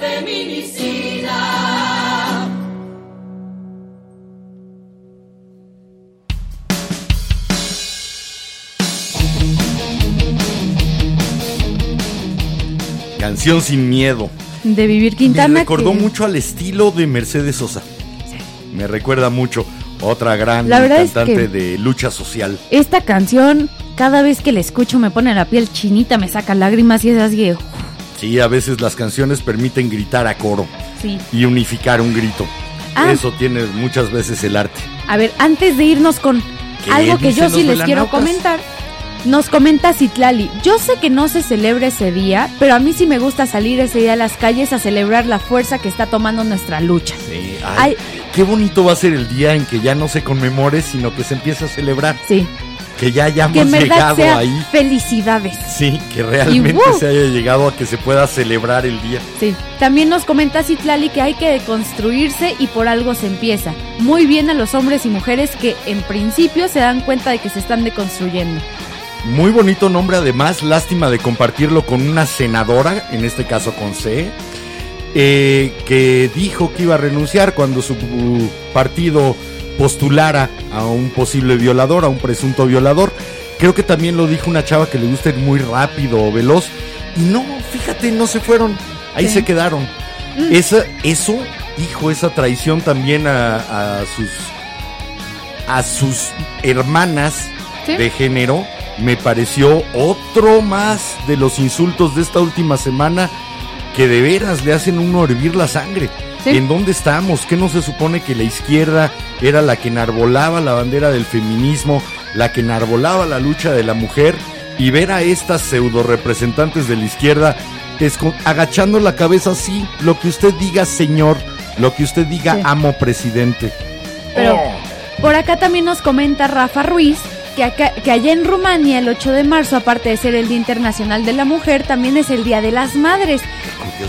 feminicida. Canción sin miedo. De Vivir Me Quintana. recordó que- mucho al estilo de Mercedes Sosa. Me recuerda mucho. Otra gran La verdad es cantante que- de lucha social. Esta canción, cada vez que la escucho me pone la piel chinita, me saca lágrimas y es así de... Sí, a veces las canciones permiten gritar a coro Sí. y unificar un grito. Ah. Eso tiene muchas veces el arte. A ver, antes de irnos con ¿Qué algo que yo sí les quiero comentar, nos comenta Citlali. Yo sé que no se celebra ese día, pero a mí sí me gusta salir ese día a las calles a celebrar la fuerza que está tomando nuestra lucha. Sí, Ay. qué bonito va a ser el día en que ya no se conmemore, sino que se empiece a celebrar. Sí, Que ya hayamos que en verdad llegado sea ahí. felicidades. Sí, que realmente ¡woo! se haya llegado a que se pueda celebrar el día. Sí. También nos comenta Citlali que hay que deconstruirse y por algo se empieza. Muy bien a los hombres y mujeres que en principio se dan cuenta de que se están deconstruyendo. Muy bonito nombre además, lástima de compartirlo con una senadora, en este caso con C, eh, que dijo que iba a renunciar cuando su partido postulara a un posible violador, a un presunto violador. Creo que también lo dijo una chava que le gusta ir muy rápido o veloz. Y no, fíjate, no se fueron, ahí Sí. se quedaron. Esa, eso, hijo, esa traición también a, a sus a sus hermanas Sí. de género me pareció otro más de los insultos de esta última semana que de veras le hacen uno hervir la sangre. Sí. ¿En dónde estamos? ¿Qué no se supone que la izquierda era la que enarbolaba la bandera del feminismo, la que enarbolaba la lucha de la mujer? Y ver a estas pseudo representantes de la izquierda agachando la cabeza así, lo que usted diga, señor, lo que usted diga, Sí. amo presidente. Pero Oh. por acá también nos comenta Rafa Ruiz que, acá- que allá en Rumania el 8 de marzo, aparte de ser el Día Internacional de la Mujer, también es el Día de las Madres.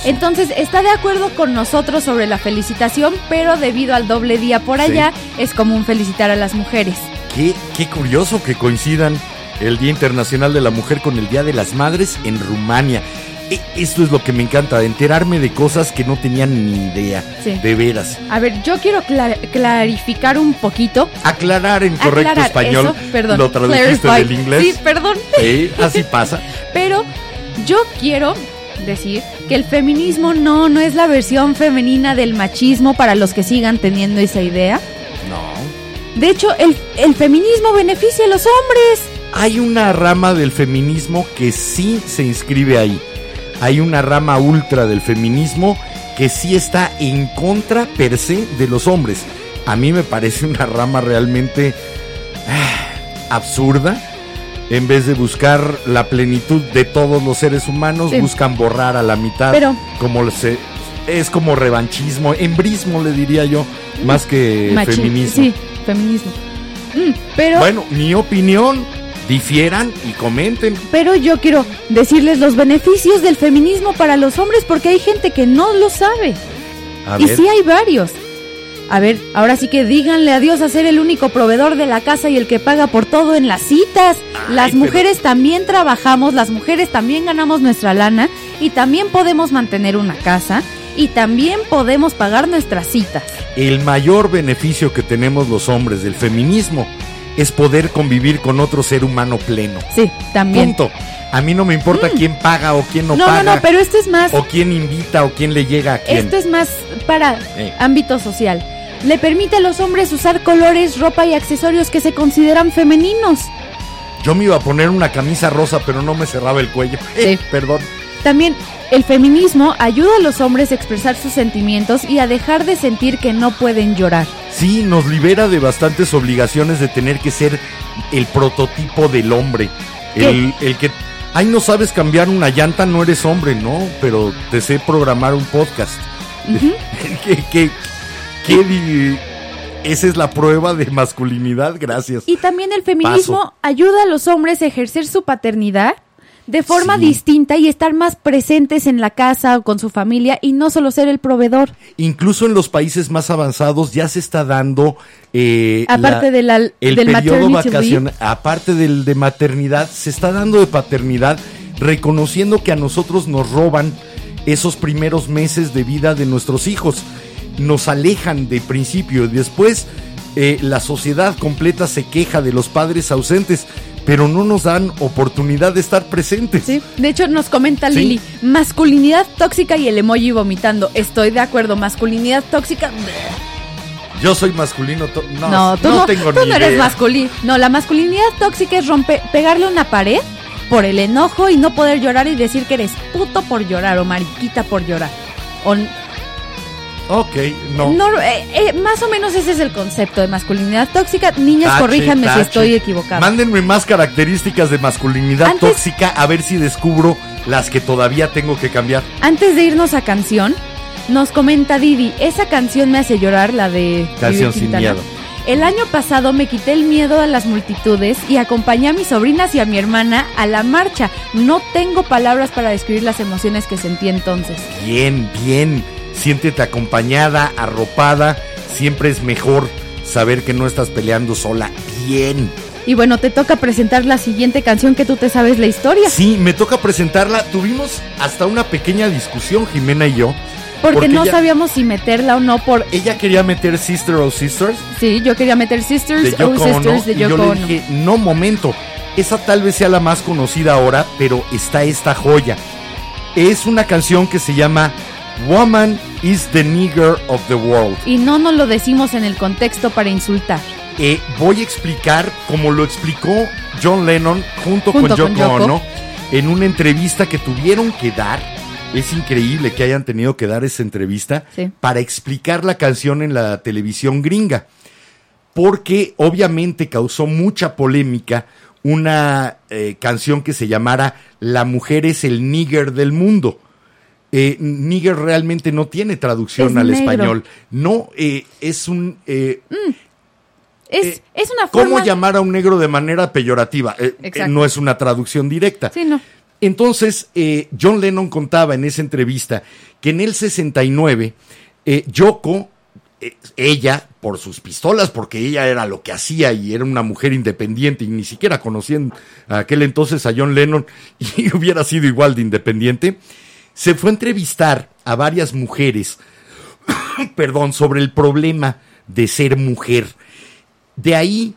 Entonces está de acuerdo con nosotros sobre la felicitación, pero debido al doble día por Sí. allá es común felicitar a las mujeres. Qué, qué curioso que coincidan el Día Internacional de la Mujer con el Día de las Madres en Rumania. E- Esto es lo que me encanta, enterarme de cosas que no tenía ni idea. Sí. De veras. A ver, yo quiero cla- clarificar un poquito. Aclarar en correcto aclarar español. eso, perdón. Lo tradujiste clarify. del inglés. Sí, perdón. Sí, así pasa. Pero yo quiero decir que el feminismo no, no es la versión femenina del machismo para los que sigan teniendo esa idea. No. De hecho, el, el feminismo beneficia a los hombres. Hay una rama del feminismo que sí se inscribe ahí. Hay una rama ultra del feminismo que sí está en contra per se de los hombres. A mí me parece una rama realmente ah, absurda. En vez de buscar la plenitud de todos los seres humanos, Sí. buscan borrar a la mitad. Pero- como se, es como revanchismo, embrismo le diría yo, más que Machi- feminismo. Sí, feminismo. Mm, pero, Bueno, mi opinión, difieran y comenten. pero yo quiero decirles los beneficios del feminismo para los hombres porque hay gente que no lo sabe. A y ver, sí hay varios. A ver, ahora sí que díganle adiós a ser el único proveedor de la casa y el que paga por todo en las citas. las pero- mujeres también trabajamos, las mujeres también ganamos nuestra lana y también podemos mantener una casa y también podemos pagar nuestras citas. el mayor beneficio que tenemos los hombres del feminismo es poder convivir con otro ser humano pleno. Sí, también. Punto. A mí no me importa quién paga o quién no, Mm. No, no, paga. no, pero esto es más O quién invita o quién le llega a quién. Esto es más para Eh. ámbito social. Le permite a los hombres usar colores, ropa y accesorios que se consideran femeninos. Yo me iba a poner una camisa rosa, pero no me cerraba el cuello. Eh, Sí. perdón. También el feminismo ayuda a los hombres a expresar sus sentimientos y a dejar de sentir que no pueden llorar. Sí, nos libera de bastantes obligaciones de tener que ser el prototipo del hombre. El, el que, ay, no sabes cambiar una llanta, no eres hombre, no, pero te sé programar un podcast. ¿Qué, qué- qué esa es la prueba de masculinidad, gracias. Y también el feminismo Paso. ayuda a los hombres a ejercer su paternidad de forma Sí. distinta y estar más presentes en la casa o con su familia y no solo ser el proveedor. Incluso en los países más avanzados ya se está dando... eh, Aparte la- de la- el del periodo vacacional, aparte del de maternidad, se está dando de paternidad reconociendo que a nosotros nos roban esos primeros meses de vida de nuestros hijos, nos alejan de principio y después eh, la sociedad completa se queja de los padres ausentes, pero no nos dan oportunidad de estar presentes. Sí, de hecho nos comenta Sí. Lili, masculinidad tóxica y el emoji vomitando. Estoy de acuerdo, masculinidad tóxica. bleh. Yo soy masculino, no, No, tú no, tengo tú ni no eres masculino. No, la masculinidad tóxica es romper, pegarle una pared por el enojo y no poder llorar y decir que eres puto por llorar o mariquita por llorar. O, Ok, no. no, eh, eh, más o menos ese es el concepto de masculinidad tóxica. Niñas, Tache, corríjanme si estoy equivocada. Mándenme más características de masculinidad Antes- tóxica a ver si descubro las que todavía tengo que cambiar. Antes de irnos a canción, nos comenta Didi, esa canción me hace llorar, la de Canción sin miedo. El año pasado me quité el miedo a las multitudes y acompañé a mis sobrinas y a mi hermana a la marcha. No tengo palabras para describir las emociones que sentí entonces. Bien, bien. Siéntete acompañada, arropada. Siempre es mejor saber que no estás peleando sola. Bien. Y bueno, te toca presentar la siguiente canción que tú te sabes la historia. Sí, me toca presentarla. Tuvimos hasta una pequeña discusión, Jimena y yo. Porque, no ella, sabíamos si meterla o no por... ella quería meter Sister o Sisters Sí, yo quería meter Sisters de o Yoko Ono. Sisters de y yo Yoko le Ono. dije, no, momento. Esa tal vez sea la más conocida ahora, pero está esta joya. Es una canción que se llama Woman is the Nigger of the World. Y no nos lo decimos en el contexto para insultar. Eh, voy a explicar como lo explicó John Lennon junto, Junto con Yoko con. Ono en una entrevista que tuvieron que dar. Es increíble que hayan tenido que dar esa entrevista Sí. para explicar la canción en la televisión gringa. Porque obviamente causó mucha polémica una eh, canción que se llamara La mujer es el nigger del mundo. Eh, nigger realmente no tiene traducción Es al negro. español. No, eh, es un... eh, Es, eh, es una ¿Cómo llamar a un negro de manera peyorativa? Eh, no es una traducción directa. Sí, no. Entonces, eh, John Lennon contaba en esa entrevista que en el 69, eh, Yoko, ella, por sus pistolas, porque ella era lo que hacía y era una mujer independiente y ni siquiera conocían a aquel entonces a John Lennon y hubiera sido igual de independiente, se fue a entrevistar a varias mujeres, perdón, sobre el problema de ser mujer. De ahí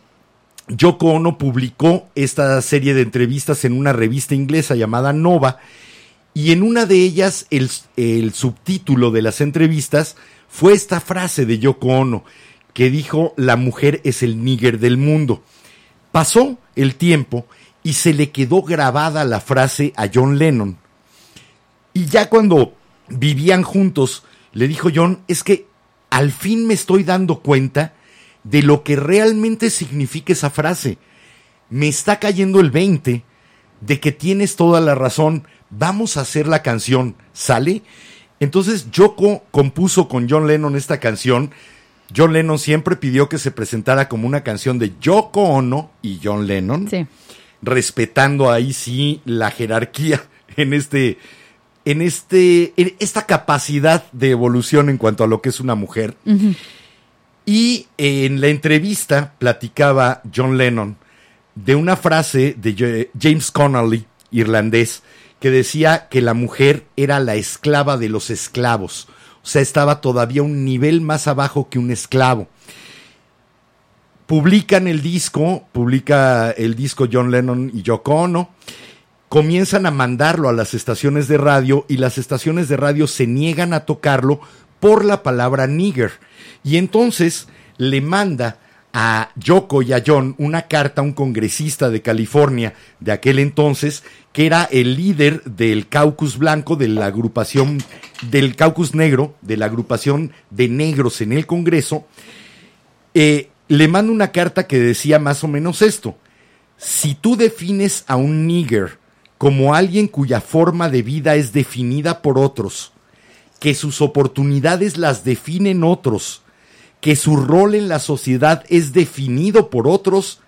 Yoko Ono publicó esta serie de entrevistas en una revista inglesa llamada Nova y en una de ellas el, el subtítulo de las entrevistas fue esta frase de Yoko Ono que dijo la mujer es el níger del mundo. Pasó el tiempo y se le quedó grabada la frase a John Lennon. Y ya cuando vivían juntos, le dijo John, es que al fin me estoy dando cuenta de lo que realmente significa esa frase. Me está cayendo el 20 de que tienes toda la razón. Vamos a hacer la canción, ¿sale? Entonces Yoko compuso con John Lennon esta canción. John Lennon siempre pidió que se presentara como una canción de Yoko Ono y John Lennon Sí. respetando ahí sí la jerarquía en este en este en esta capacidad de evolución en cuanto a lo que es una mujer. Y en la entrevista platicaba John Lennon de una frase de James Connolly, irlandés, que decía que la mujer era la esclava de los esclavos. O sea, estaba todavía un nivel más abajo que un esclavo publican el disco, publica el disco John Lennon y Yoko Ono, comienzan a mandarlo a las estaciones de radio y las estaciones de radio se niegan a tocarlo por la palabra nigger. Y entonces le manda a Yoko y a John una carta a un congresista de California de aquel entonces, que era el líder del caucus blanco de la agrupación, del caucus negro, de la agrupación de negros en el Congreso, eh, le mando una carta que decía más o menos esto. Si tú defines a un nigger como alguien cuya forma de vida es definida por otros, que sus oportunidades las definen otros, que su rol en la sociedad es definido por otros,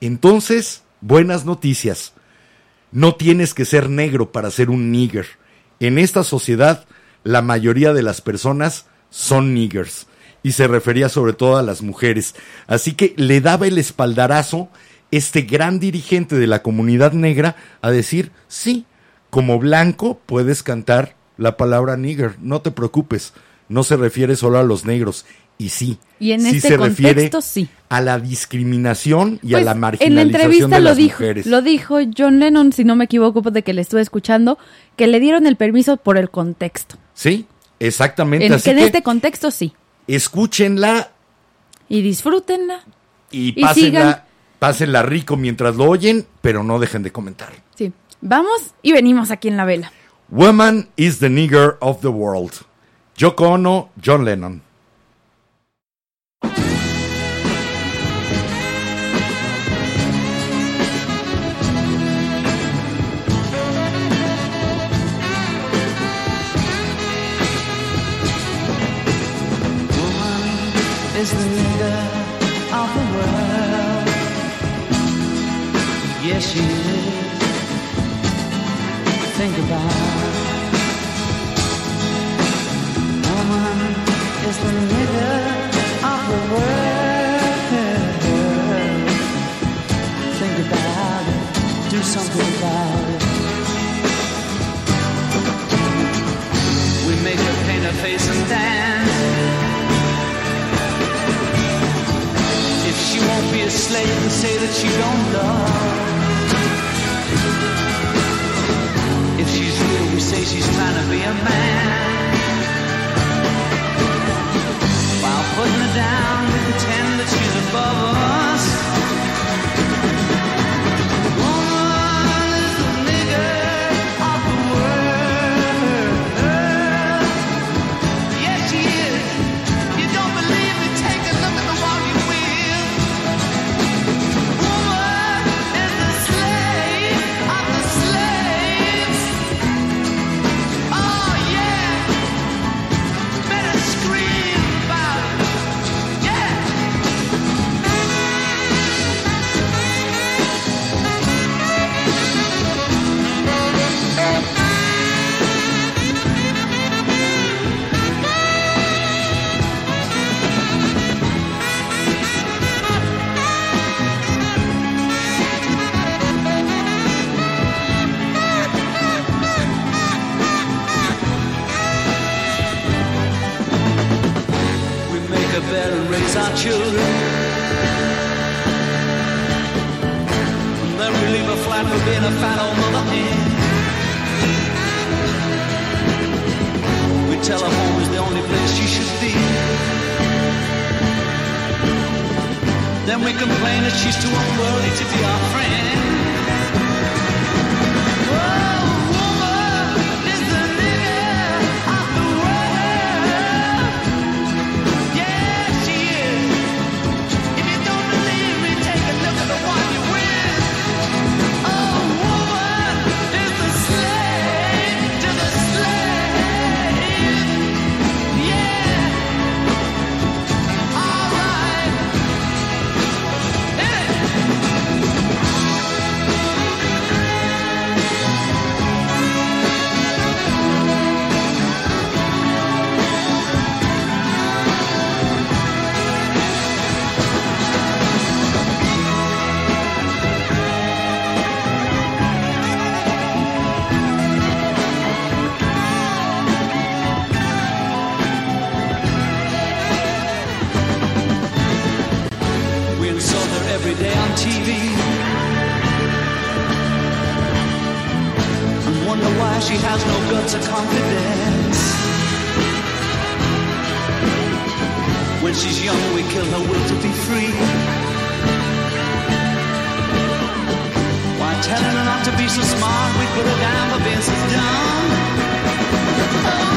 entonces, buenas noticias. No tienes que ser negro para ser un nigger. En esta sociedad, la mayoría de las personas son niggers. Y se refería sobre todo a las mujeres. Así que le daba el espaldarazo este gran dirigente de la comunidad negra a decir, sí, como blanco puedes cantar la palabra nigger, no te preocupes, no se refiere solo a los negros. Y sí, Y en sí este se refiere contexto, sí. a la discriminación y a Pues, la en la marginalización entrevista de lo las dijo, mujeres. lo dijo John Lennon, si no me equivoco, de que le estuve escuchando, que le dieron el permiso por el contexto. Sí, exactamente. En, Así que en que este contexto sí. escúchenla Y disfrútenla. y, Y pásenla, sigan. Pásenla rico mientras lo oyen, pero no dejen de comentar. Sí. Vamos y venimos aquí en la vela. Woman is the nigger of the world. Yoko Ono, John Lennon. is the Yes, she is. Think about. Woman is the leader of the world. Think about it. Do something about it. We make her paint her face and dance. If she won't be a slave and say that she don't love. She's trying to be a man. While putting her down, we pretend that she's above us. She has no guts or confidence. When she's young, we kill her will to be free. Why telling her not to be so smart, we put her down for being so dumb. Oh,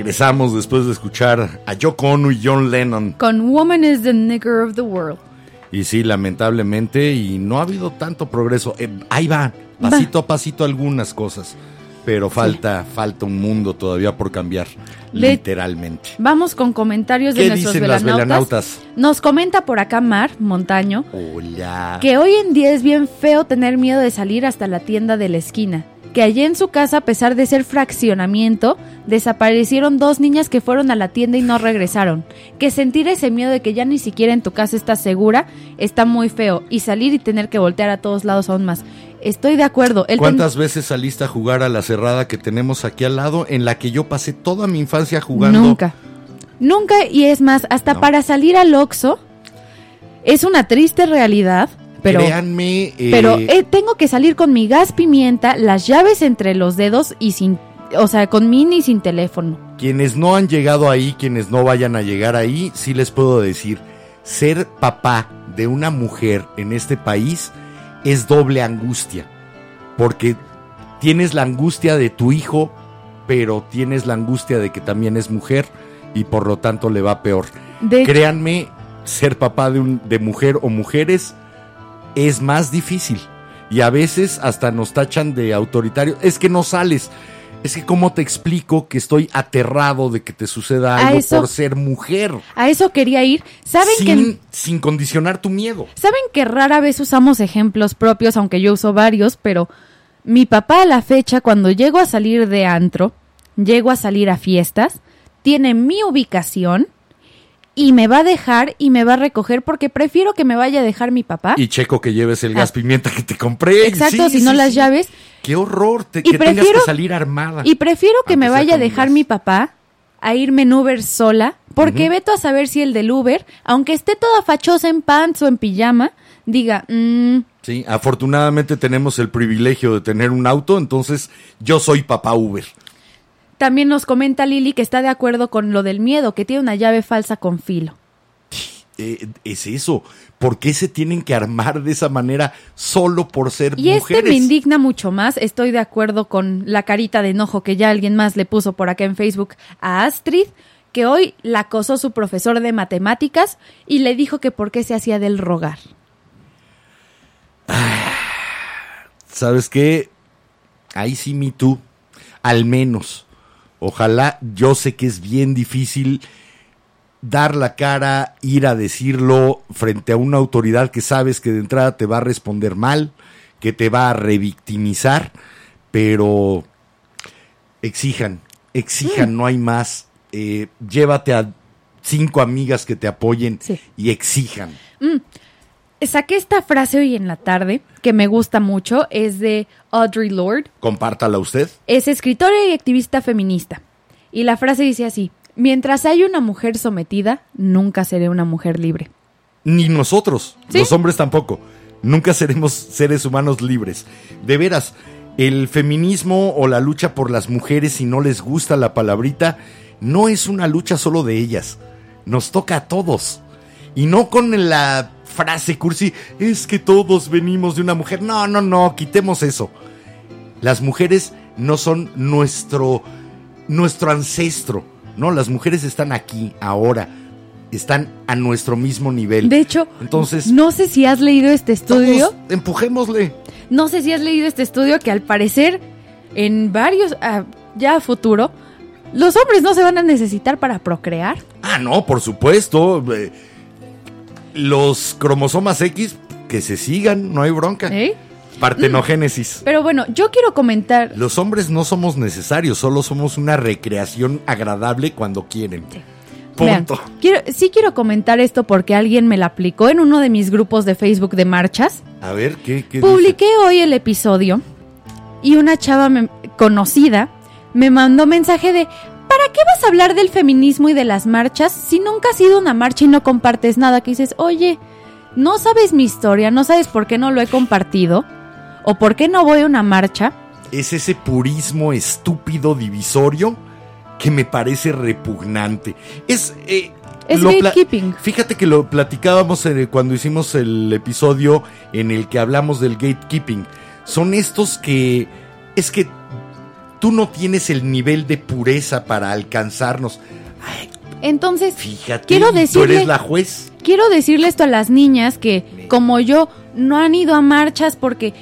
Regresamos después de escuchar a Yoko Ono y John Lennon. Con Woman is the Nigger of the World. Y sí, lamentablemente, y no ha habido tanto progreso. Eh, ahí va, pasito a pasito algunas cosas. Pero falta, falta un mundo todavía por cambiar, literalmente. Vamos con comentarios de ¿Qué nuestros dicen las velanautas. velanautas? Nos comenta por acá Mar Montaño Hola. que hoy en día es bien feo tener miedo de salir hasta la tienda de la esquina. Que allí en su casa, a pesar de ser fraccionamiento, desaparecieron dos niñas que fueron a la tienda y no regresaron. Que sentir ese miedo de que ya ni siquiera en tu casa estás segura está muy feo. Y salir y tener que voltear a todos lados aún más. Estoy de acuerdo. Él ten- ¿Cuántas veces saliste a jugar a la cerrada que tenemos aquí al lado, en la que yo pasé toda mi infancia jugando? Nunca. Nunca, y es más, hasta No. para salir al Oxxo es una triste realidad, pero, Créanme, eh, pero eh, tengo que salir con mi gas pimienta, las llaves entre los dedos y sin, o sea, con mini y sin teléfono. quienes no han llegado ahí, quienes no vayan a llegar ahí, sí les puedo decir, ser papá de una mujer en este país es doble angustia, porque tienes la angustia de tu hijo, pero tienes la angustia de que también es mujer y por lo tanto le va peor. De Créanme, ser papá de, un- de mujer o mujeres es más difícil. Y a veces hasta nos tachan de autoritario. Es que no sales. Es que cómo te explico que estoy aterrado de que te suceda algo eso- por ser mujer. a eso quería ir. ¿Saben Sin, que sin condicionar tu miedo. Saben que rara vez usamos ejemplos propios, aunque yo uso varios, pero mi papá a la fecha, cuando llego a salir de antro, llego a salir a fiestas, tiene mi ubicación y me va a dejar y me va a recoger porque prefiero que me vaya a dejar mi papá. Y checo que lleves el Ah. gas pimienta que te compré. Exacto, Sí, si no sí, las llaves. Qué horror, te- Y que tengas prefiero- que salir armada. Y prefiero que me vaya a dejar mi papá a irme en Uber sola, porque veto a saber si el del Uber, aunque esté toda fachosa en pants o en pijama, diga, mm, Sí, afortunadamente tenemos el privilegio de tener un auto, entonces yo soy papá Uber. También nos comenta Lili que está de acuerdo con lo del miedo, que tiene una llave falsa con filo. Eh, es eso. ¿Por qué se tienen que armar de esa manera solo por ser Y mujeres? este me indigna mucho más. Estoy de acuerdo con la carita de enojo que ya alguien más le puso por acá en Facebook a Astrid, que hoy la acosó su profesor de matemáticas y le dijo que por qué se hacía del rogar. ¿Sabes qué? Ahí sí, me tú. Al menos. Ojalá, yo sé que es bien difícil dar la cara, ir a decirlo frente a una autoridad que sabes que de entrada te va a responder mal, que te va a revictimizar, pero exijan, exijan, no hay más. Eh, llévate a cinco amigas que te apoyen Sí. y exijan. Saqué esta frase hoy en la tarde que me gusta mucho. Es de Audre Lorde. Compártala usted. Es escritora y activista feminista. Y la frase dice así, mientras hay una mujer sometida, nunca seré una mujer libre. Ni nosotros, ¿Sí? los hombres tampoco. Nunca seremos seres humanos libres. De veras, el feminismo o la lucha por las mujeres, si no les gusta la palabrita, no es una lucha solo de ellas. Nos toca a todos. Y no con la frase cursi, es que todos venimos de una mujer. No, no, no, quitemos eso. Las mujeres no son nuestro, nuestro ancestro. No, las mujeres están aquí, ahora. Están a nuestro mismo nivel. De hecho, Entonces, no sé si has leído este estudio. todos empujémosle. No sé si has leído este estudio que al parecer en varios, ah, ya a futuro, los hombres no se van a necesitar para procrear. Ah, no, por supuesto. Los cromosomas X, que se sigan, no hay bronca. ¿eh? Partenogénesis. Pero bueno, yo quiero comentar. Los hombres no somos necesarios, solo somos una recreación agradable cuando quieren. Vean, Punto. quiero, sí quiero comentar esto porque alguien me la aplicó en uno de mis grupos de Facebook de marchas. A ver, ¿qué, qué Publiqué hoy el episodio y una chava me- conocida me mandó mensaje de ¿Para qué hablar del feminismo y de las marchas si nunca has ido a una marcha y no compartes nada? Que dices, oye, no sabes mi historia, no sabes por qué no lo he compartido o por qué no voy a una marcha. Es ese purismo estúpido divisorio que me parece repugnante. Es... eh, Es gatekeeping. Fíjate que lo platicábamos eh, cuando hicimos el episodio en el que hablamos del gatekeeping. Son estos que es que tú no tienes el nivel de pureza para alcanzarnos. Ay, Entonces, fíjate, quiero tú decirle, eres la juez. quiero decirle esto a las niñas que, como yo, no han ido a marchas porque,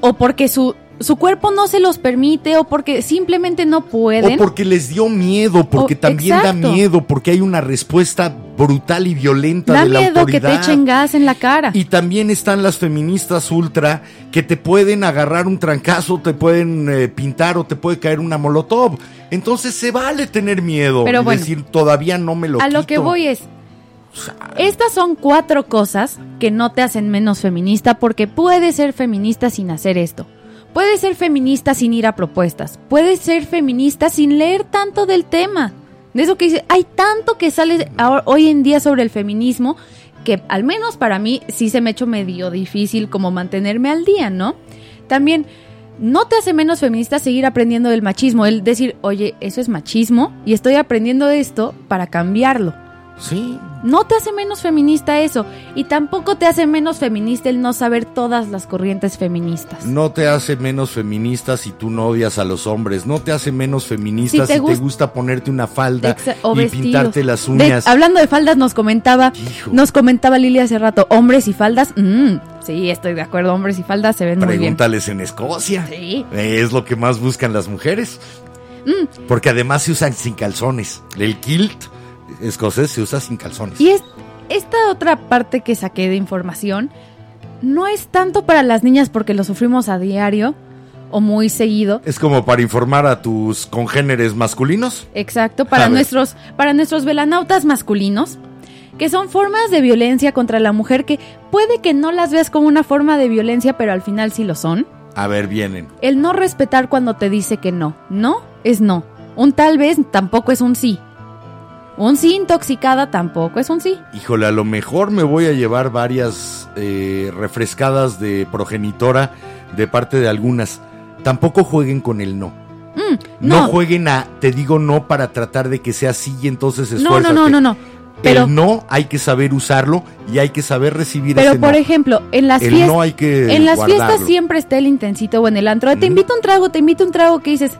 o porque su, su cuerpo no se los permite, o porque simplemente no pueden. O porque les dio miedo, porque O- también exacto. da miedo, porque hay una respuesta brutal y violenta da de la miedo que te echen gas en la cara. Y también están las feministas ultra que te pueden agarrar un trancazo, te pueden eh, pintar o te puede caer una molotov. Entonces se vale tener miedo Pero y bueno, decir todavía no me lo a lo quito". que voy es, estas son cuatro cosas que no te hacen menos feminista porque puedes ser feminista sin hacer esto. Puedes ser feminista sin ir a propuestas. Puedes ser feminista sin leer tanto del tema. De eso que dice, hay tanto que sale hoy en día sobre el feminismo que al menos para mí sí se me ha hecho medio difícil como mantenerme al día, ¿no? También no te hace menos feminista seguir aprendiendo del machismo, el decir, oye, eso es machismo y estoy aprendiendo esto para cambiarlo. Sí, No te hace menos feminista eso. Y tampoco te hace menos feminista el no saber todas las corrientes feministas. no te hace menos feminista si tú no odias a los hombres, no te hace menos feminista Si si te te, gust- gusta ponerte una falda o y vestidos. pintarte las De- uñas. hablando de faldas, nos comentaba, Hijo. nos comentaba Lili hace rato, hombres y faldas. mm, sí, estoy de acuerdo, hombres y faldas se ven muy bien. Pregúntales en Escocia. Sí. Es lo que más buscan las mujeres. Mm. Porque además se usan sin calzones. El kilt escocés se usa sin calzones. Y es, esta otra parte que saqué de información no es tanto para las niñas porque lo sufrimos a diario o muy seguido. Es como para informar a tus congéneres masculinos. Exacto, A para ver. nuestros, para nuestros velanautas masculinos, que son formas de violencia contra la mujer que puede que no las veas como una forma de violencia, pero al final sí lo son. A ver, vienen. El no respetar cuando te dice que no. No es no. Un tal vez tampoco es un sí. Un sí intoxicada tampoco es un sí. Híjole, a lo mejor me voy a llevar varias eh, refrescadas de progenitora de parte de algunas. Tampoco jueguen con el no. Mm, No, no, jueguen a, te digo no para tratar de que sea así y entonces no, esfuérzate. no, no, no, no. Pero, el no hay que saber usarlo y hay que saber recibir pero ese por no. ejemplo, en las fiestas, no hay que en las guardarlo. fiestas siempre está el intensito o en el antro. Te invito un trago, te invito un trago que dices,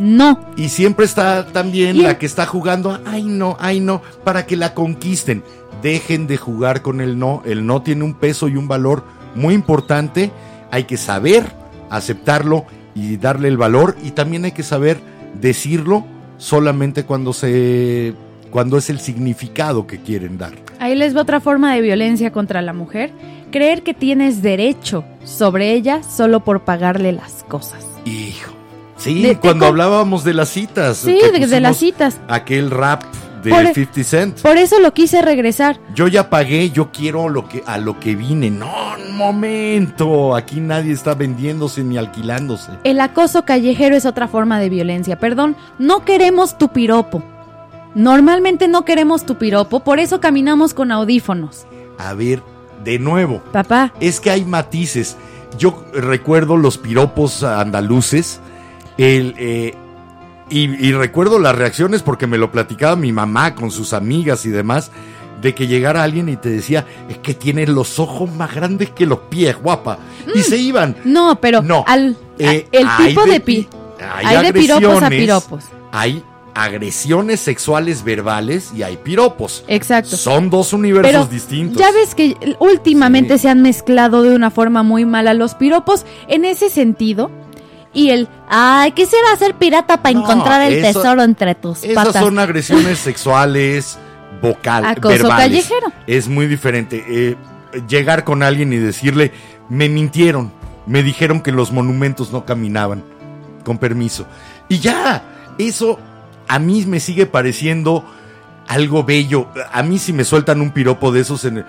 no. Y siempre está también Y la que está jugando, ay no, ay no, para que la conquisten. Dejen de jugar con el no. El no tiene un peso y un valor muy importante. Hay que saber aceptarlo y darle el valor. Y también hay que saber decirlo solamente cuando se cuando es el significado que quieren dar. Ahí les va otra forma de violencia contra la mujer. Creer que tienes derecho sobre ella solo por pagarle las cosas. Hijo. Sí, De- cuando hablábamos de las citas. Sí, de, de las citas. Aquel rap de Por- 50 Cent. Por eso lo quise regresar. Yo ya pagué, yo quiero lo que a lo que vine. No, un momento. Aquí nadie está vendiéndose ni alquilándose. El acoso callejero es otra forma de violencia. Perdón, no queremos tu piropo. Normalmente no queremos tu piropo, por eso caminamos con audífonos. A ver, de nuevo, Papá, es que hay matices. Yo recuerdo los piropos andaluces. El, eh, y, y recuerdo las reacciones porque me lo platicaba mi mamá con sus amigas y demás. De que llegara alguien y te decía, es que tiene los ojos más grandes que los pies, guapa. Y se iban. no, pero No, al Eh, el hay tipo de, pi pi- hay de piropos a agresiones, piropos. Hay agresiones sexuales verbales y hay piropos. Exacto. Son dos universos Pero distintos. ya ves que últimamente Sí. se han mezclado de una forma muy mala los piropos en ese sentido. Y el, ay, quisiera ser pirata para No, encontrar el eso- tesoro entre tus Esas patas. son agresiones sexuales vocal, Acoso verbales. callejero. Es muy diferente. Eh, llegar con alguien y decirle, me mintieron, me dijeron que los monumentos no caminaban, con permiso. Y ya, eso a mí me sigue pareciendo algo bello. A mí si me sueltan un piropo de esos, en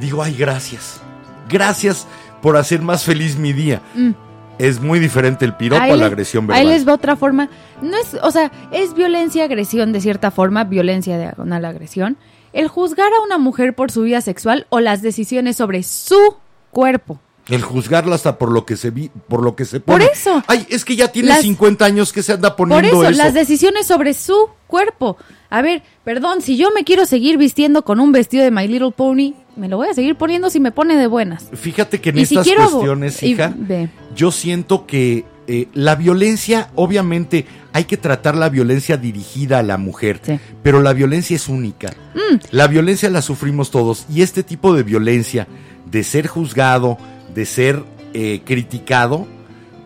digo, ay, gracias. Gracias por hacer más feliz mi día. Mm. Es muy diferente el piropo Ahí a la agresión Ahí verbal. les va otra forma. No es, o sea, es violencia, agresión de cierta forma, violencia diagonal agresión. El juzgar a una mujer por su vida sexual o las decisiones sobre su cuerpo. El juzgarla hasta por lo que se vi, por lo que se Por pone. eso. Ay, es que ya tiene Las- 50 años que se anda Por poniendo eso, eso. las decisiones sobre su cuerpo. A ver, perdón, si yo me quiero seguir vistiendo con un vestido de My Little Pony, me lo voy a seguir poniendo si me pone de buenas. Fíjate que en Y si estas quiero- cuestiones, hija, yo siento que eh, la violencia, obviamente, hay que tratar la violencia dirigida a la mujer, Sí. pero la violencia es única. La violencia la sufrimos todos y este tipo de violencia, de ser juzgado, de ser eh, criticado,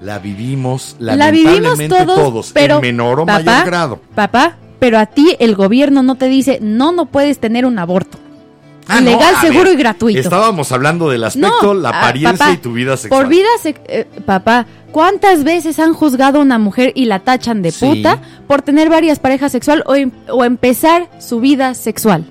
la vivimos, La vivimos lamentablemente todos, pero en menor o papá, mayor grado. Papá, pero a ti el gobierno no te dice, no, no puedes tener un aborto. Ah, Legal, seguro ver, y gratuito. Estábamos hablando del aspecto, No, la ah, apariencia papá, y tu vida sexual. Por vida, sex- eh, papá, ¿cuántas veces han juzgado a una mujer y la tachan de Sí. puta por tener varias parejas sexual o, em- o empezar su vida sexual?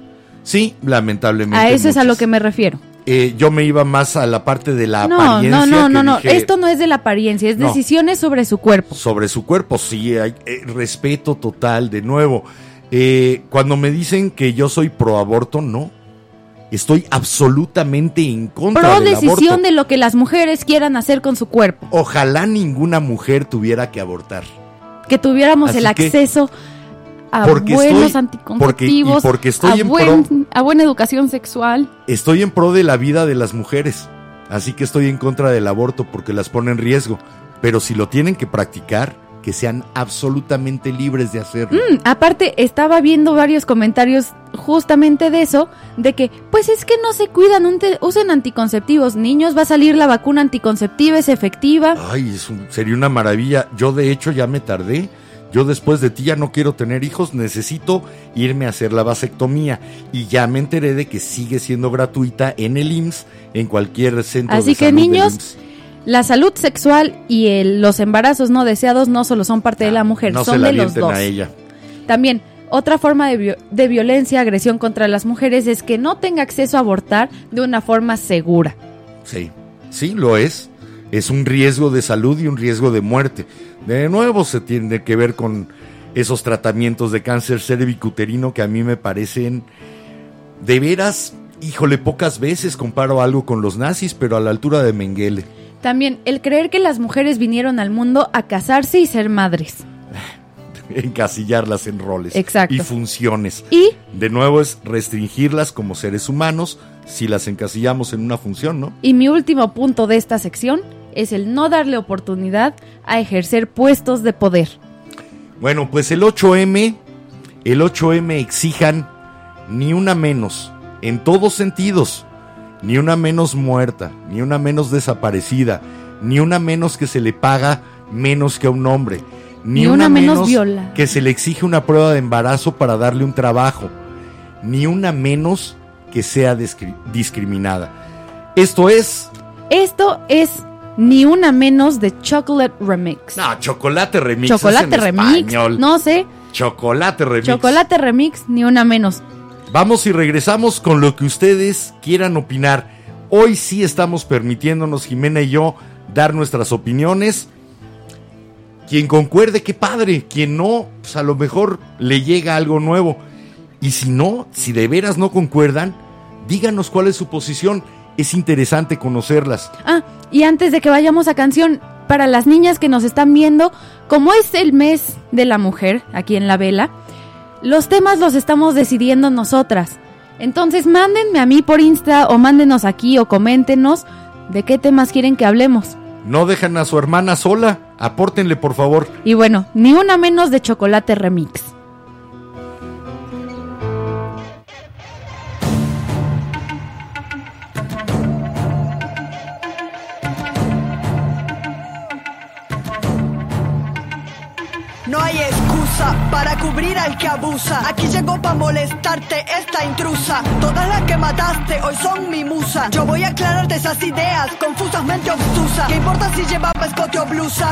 Sí, lamentablemente. A eso es a lo que me refiero. Eh, yo me iba más a la parte de la No, apariencia. no, no, no, no. dije Esto no es de la apariencia, es No. decisiones sobre su cuerpo. Sobre su cuerpo, sí, hay eh, respeto total, de nuevo. Eh, cuando me dicen que yo soy pro aborto, no. Estoy absolutamente en contra Pro del decisión aborto. de lo que las mujeres quieran hacer con su cuerpo. Ojalá ninguna mujer tuviera que abortar. Que tuviéramos Así el que- acceso a buenos estoy- anticonceptivos, porque- y porque estoy a, en buen- a buena educación sexual. Estoy en pro de la vida de las mujeres. Así que estoy en contra del aborto porque las pone en riesgo. Pero si lo tienen que practicar, que sean absolutamente libres de hacerlo. Mm, aparte, estaba viendo varios comentarios justamente de eso, de que, pues es que no se cuidan, un usen anticonceptivos. Niños, va a salir la vacuna anticonceptiva, es efectiva. Ay, es un- sería una maravilla. Yo de hecho ya me tardé. Yo después de ti ya no quiero tener hijos, necesito irme a hacer la vasectomía. Y ya me enteré de que sigue siendo gratuita en el IMSS, en cualquier centro Así de que salud del niños, IMSS. La salud sexual y el- los embarazos no deseados no solo son parte de la mujer, Ah, no son la de los dos. a ella. También, otra forma de violencia, agresión contra las mujeres es que no tenga acceso a abortar de una forma segura. Sí, sí, lo es. Es un riesgo de salud y un riesgo de muerte. De nuevo se tiene que ver con esos tratamientos de cáncer cervicuterino que a mí me parecen de veras, híjole, pocas veces comparo algo con los nazis, pero a la altura de Mengele. También, el creer que las mujeres vinieron al mundo a casarse y ser madres. Encasillarlas en roles Exacto. y funciones. Y De nuevo es restringirlas como seres humanos si las encasillamos en una función, ¿no? Y mi último punto de esta sección es el no darle oportunidad a ejercer puestos de poder. Bueno, pues el 8M, el 8M exijan ni una menos, en todos sentidos, ni una menos muerta, ni una menos desaparecida, ni una menos que se le paga menos que a un hombre, ni, Ni una, una menos menos violada. que se le exige una prueba de embarazo para darle un trabajo, ni una menos que sea discri- discriminada. Esto es... Esto es ni una menos de Chocolate Remix. No, chocolate remix. es Chocolate en Remix. español. No sé. Chocolate remix. Chocolate Remix, ni una menos. Vamos y regresamos con lo que ustedes quieran opinar. Hoy sí estamos permitiéndonos, Jimena y yo, dar nuestras opiniones. Quien concuerde, qué padre. Quien no, pues a lo mejor le llega algo nuevo. Y si no, si de veras no concuerdan, díganos cuál es su posición. Es interesante conocerlas. Ah, y antes de que vayamos a canción, para las niñas que nos están viendo, como es el mes de la mujer aquí en la vela, los temas los estamos decidiendo nosotras. Entonces mándenme a mí por Insta o mándenos aquí o coméntenos de qué temas quieren que hablemos. No dejan a su hermana sola. Apórtenle, por favor. Y bueno, ni una menos de chocolate remix. Para cubrir al que abusa. Aquí llegó para molestarte esta intrusa. Todas las que mataste hoy son mi musa. Yo voy a aclararte esas ideas confusas, mente obtusa. ¿Qué importa si llevaba escote o blusa?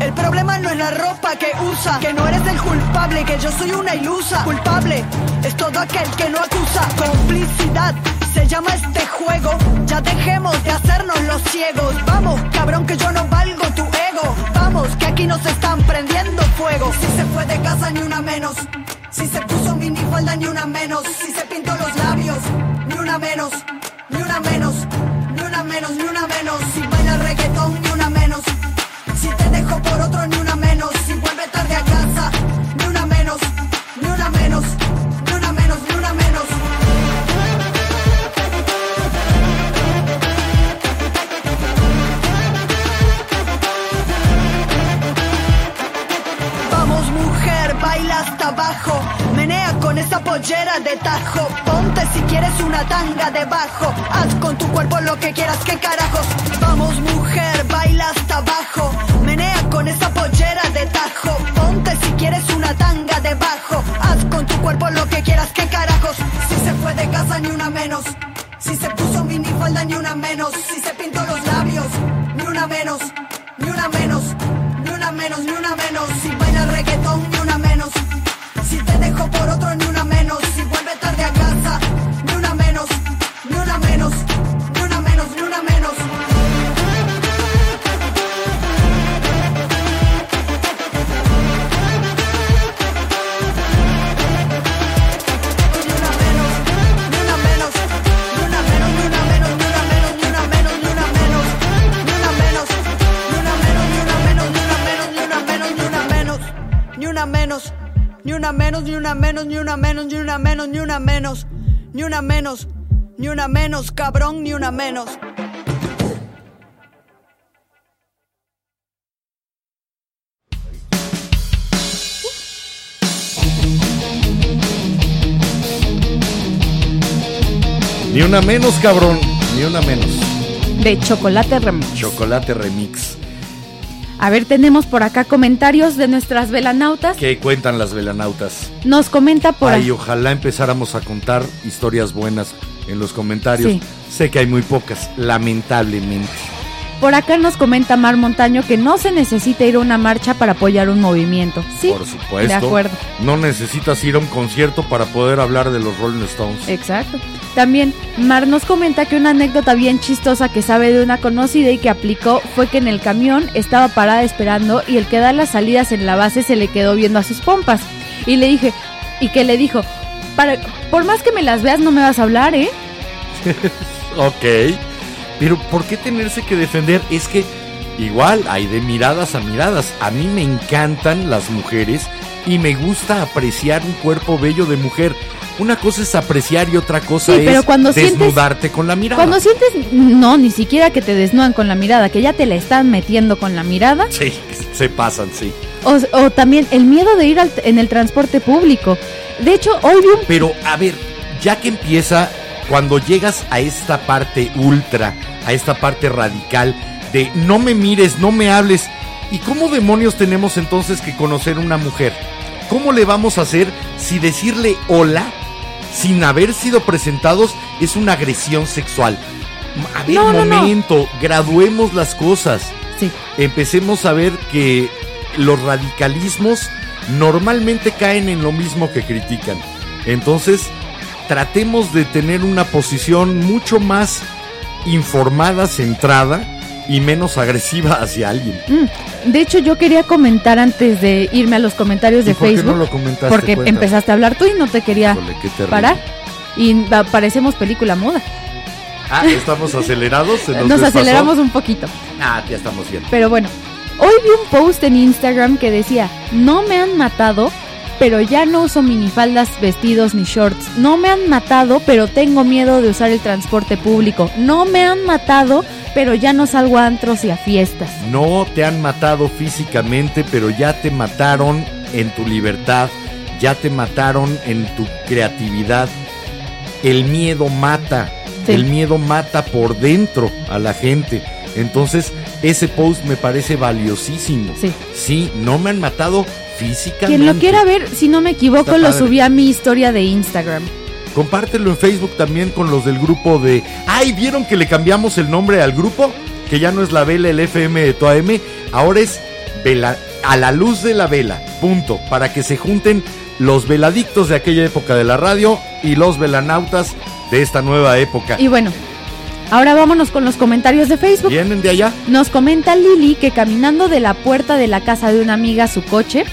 El problema no es la ropa que usa. Que no eres el culpable, que yo soy una ilusa. Culpable es todo aquel que no acusa. Complicidad se llama este juego. Ya dejemos de hacernos los ciegos. Vamos, cabrón, que yo no valgo tu ego. Vamos, que aquí nos están prendiendo fuego. Si se fue de casa, ni una menos. Si se puso minifalda, ni una menos. Si se pintó los labios, ni una menos. Ni una menos. Ni una menos, ni una menos. Si baila reggaetón, ni una menos. Si te dejo por otro, ni una abajo. Menea con esa pollera de tajo. Ponte si quieres una tanga debajo. Haz con tu cuerpo lo que quieras, que carajos. Vamos, mujer, baila hasta abajo. Menea con esa pollera de tajo. Ponte si quieres una tanga debajo. Haz con tu cuerpo lo que quieras, que carajos. Si se fue de casa, ni una menos. Si se puso minifalda, ni una menos. Si se pintó los labios, ni una menos. Ni una menos. Ni una menos, ni una menos. Si baila reggaetón, ni una por otro, ni una ni una menos, ni una menos, ni una menos, ni una menos, ni una menos, ni una menos, ni una menos, cabrón, ni una menos. Ni una menos, cabrón. Ni una menos. De chocolate remix. Chocolate remix. A ver, tenemos por acá comentarios de nuestras velanautas. ¿Qué cuentan las velanautas? Nos comenta por Ay, ahí. ojalá empezáramos a contar historias buenas en los comentarios. Sí. Sé que hay muy pocas, lamentablemente. Por acá nos comenta Mar Montaño que no se necesita ir a una marcha para apoyar un movimiento. Sí, Por supuesto. de acuerdo. No necesitas ir a un concierto para poder hablar de los Rolling Stones. Exacto. También Mar nos comenta que una anécdota bien chistosa que sabe de una conocida y que aplicó fue que en el camión estaba parada esperando y el que da las salidas en la base se le quedó viendo a sus pompas. Y le dije, y que le dijo, para, por más que me las veas no me vas a hablar, ¿eh? Ok. Pero ¿por qué tenerse que defender? Es que igual hay de miradas a miradas. A mí me encantan las mujeres y me gusta apreciar un cuerpo bello de mujer. Una cosa es apreciar y otra cosa Sí, es pero cuando sientes- desnudarte con la mirada. Cuando sientes, no, ni siquiera que te desnudan con la mirada, que ya te la están metiendo con la mirada. Sí, se pasan, sí. O, o también el miedo de ir al- en el transporte público. De hecho, hoy vi un... Pero a ver, ya que empieza, cuando llegas a esta parte ultra, a esta parte radical de no me mires, no me hables, ¿y cómo demonios tenemos entonces que conocer una mujer? ¿Cómo le vamos a hacer si decirle hola sin haber sido presentados es una agresión sexual? A ver, No, no, no. momento, graduemos las cosas Sí, empecemos a ver que los radicalismos normalmente caen en lo mismo que critican. Entonces, tratemos de tener una posición mucho más informada, centrada y menos agresiva hacia alguien. Mm, De hecho, yo quería comentar antes de irme a los comentarios de ¿Y por qué Facebook. no lo comentaste? porque empezaste a hablar tú y no te quería Híjole, parar. Y parecemos película muda. Ah, estamos acelerados. ¿Se nos, Nos aceleramos un poquito. Ah, ya estamos bien. Pero bueno, hoy vi un post en Instagram que decía, no me han matado, pero ya no uso minifaldas, vestidos ni shorts. No me han matado, pero tengo miedo de usar el transporte público. No me han matado, pero ya no salgo a antros y a fiestas. No te han matado físicamente, pero ya te mataron en tu libertad, ya te mataron en tu creatividad. El miedo mata, Sí. el miedo mata por dentro a la gente. Entonces, ese post me parece valiosísimo. Sí. Sí, no me han matado físicamente. Quien lo quiera ver, si no me equivoco, lo subí a mi historia de Instagram. Compártelo en Facebook también con los del grupo de. ¡Ay! ¿Vieron que le cambiamos el nombre al grupo? Que ya no es la vela, el FM de tu AM. Ahora es vela, a la luz de la vela. Punto. Para que se junten los veladictos de aquella época de la radio y los velanautas de esta nueva época. Y bueno, ahora vámonos con los comentarios de Facebook. ¿Vienen de allá? Nos comenta Lili que caminando de la puerta de la casa de una amiga a su coche,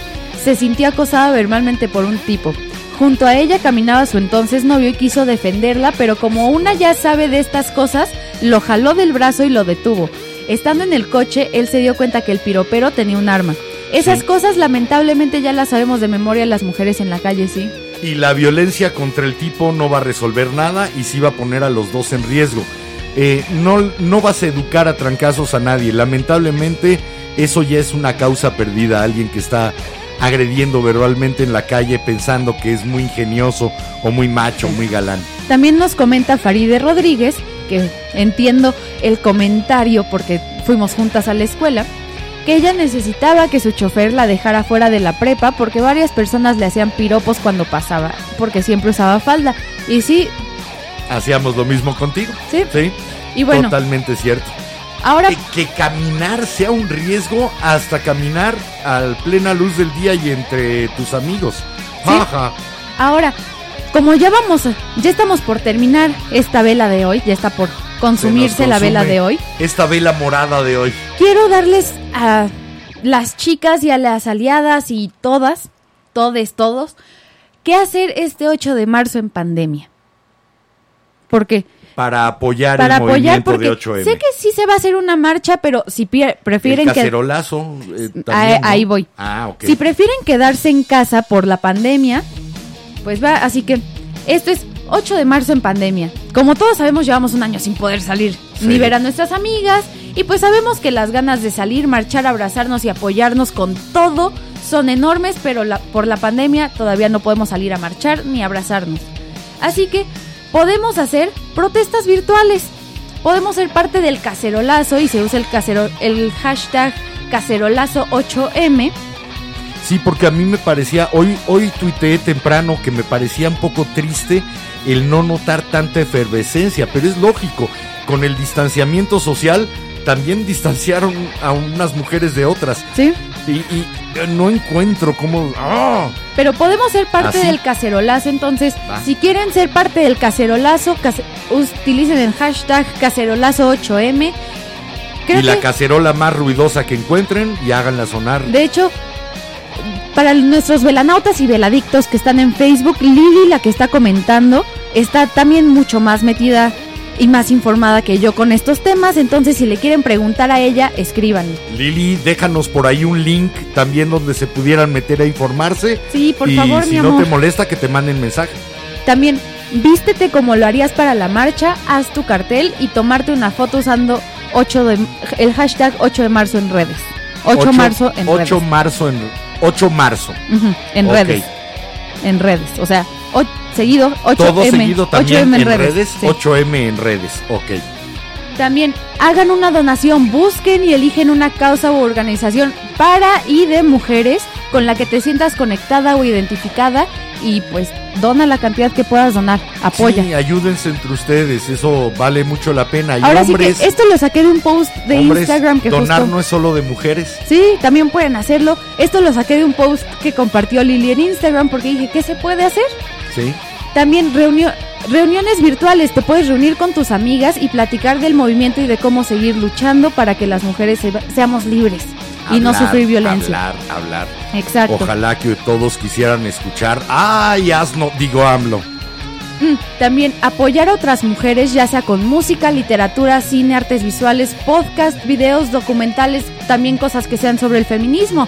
se sintió acosada verbalmente por un tipo. Junto a ella caminaba su entonces novio y quiso defenderla, pero como una ya sabe de estas cosas, lo jaló del brazo y lo detuvo. Estando en el coche, él se dio cuenta que el piropero tenía un arma. Esas Sí. cosas lamentablemente ya las sabemos de memoria las mujeres en la calle, sí. Y la violencia contra el tipo no va a resolver nada y sí va a poner a los dos en riesgo. Eh, no, no vas a educar a trancazos a nadie. Lamentablemente, eso ya es una causa perdida. Alguien que está agrediendo verbalmente en la calle pensando que es muy ingenioso o muy macho, muy galán. También nos comenta Faride Rodríguez, que entiendo el comentario porque fuimos juntas a la escuela, que ella necesitaba que su chofer la dejara fuera de la prepa porque varias personas le hacían piropos cuando pasaba, porque siempre usaba falda. Y sí, Hacíamos lo mismo contigo. Sí. Sí. y bueno, Totalmente cierto. ahora Que, que caminar sea un riesgo hasta caminar a plena luz del día y entre tus amigos. Sí. Ajá. Ahora, como ya vamos, ya estamos por terminar esta vela de hoy, ya está por consumirse la vela de hoy, Esta vela morada de hoy. quiero darles a las chicas y a las aliadas y todas, todes, todos, qué hacer este 8 de marzo en pandemia. Porque Para apoyar para el apoyar, movimiento porque de 8M. sé que sí se va a hacer una marcha, pero si prefieren el que cacerolazo. eh, Ahí- también, ¿no? ahí voy. Ah, ok. Si prefieren quedarse en casa por la pandemia, pues va, así que esto es 8 de marzo en pandemia. Como todos sabemos, llevamos un año sin poder salir, Sí. ni ver a nuestras amigas, y pues sabemos que las ganas de salir, marchar, abrazarnos y apoyarnos con todo son enormes, pero la- por la pandemia todavía no podemos salir a marchar ni abrazarnos. Así que podemos hacer protestas virtuales. Podemos ser parte del cacerolazo y se usa el, casero, el hashtag cacerolazo8M. Sí, porque a mí me parecía, hoy, hoy tuiteé temprano que me parecía un poco triste el no notar tanta efervescencia, pero es lógico, con el distanciamiento social también distanciaron a unas mujeres de otras. ¿Sí? Y, y, eh, no encuentro cómo... ¡ah! Pero podemos ser parte Así. del cacerolazo, entonces, Va. si quieren ser parte del cacerolazo, case- utilicen el hashtag cacerolazo8M. Creo y la que, cacerola más ruidosa que encuentren y háganla sonar. de hecho, para nuestros velanautas y veladictos que están en Facebook, Lili, la que está comentando, está también mucho más metida y más informada que yo con estos temas, entonces si le quieren preguntar a ella, escríbanle. Lili, déjanos por ahí un link también donde se pudieran meter a informarse. Sí, por y favor, si mi no amor. te molesta, que te manden mensaje. También, vístete como lo harías para la marcha, haz tu cartel y tomarte una foto usando 8 de, el hashtag 8 de marzo en redes. 8 de marzo en 8 redes. marzo en 8 marzo. En redes. En redes. O sea, o- seguido 8M. Todo seguido también 8M en redes. sí. 8M en redes. Ok. También hagan una donación, busquen y eligen una causa u organización para y de mujeres con la que te sientas conectada o identificada y pues dona la cantidad que puedas donar. Apoya. Sí, ayúdense entre ustedes. Eso vale mucho la pena. Y Ahora hombres, sí que esto lo saqué de un post de hombres, Instagram que donar justo... no es solo de mujeres. Sí, también pueden hacerlo. Esto lo saqué de un post que compartió Lili en Instagram porque dije, ¿qué se puede hacer? Sí. También reunio- reuniones virtuales. Te puedes reunir con tus amigas y platicar del movimiento y de cómo seguir luchando para que las mujeres se- seamos libres y no sufrir violencia. Hablar, hablar. Exacto. Ojalá que todos quisieran escuchar. ¡Ay, asno! Digo AMLO. Mm, También apoyar a otras mujeres, ya sea con música, literatura, cine, artes visuales, podcast, videos, documentales, también cosas que sean sobre el feminismo.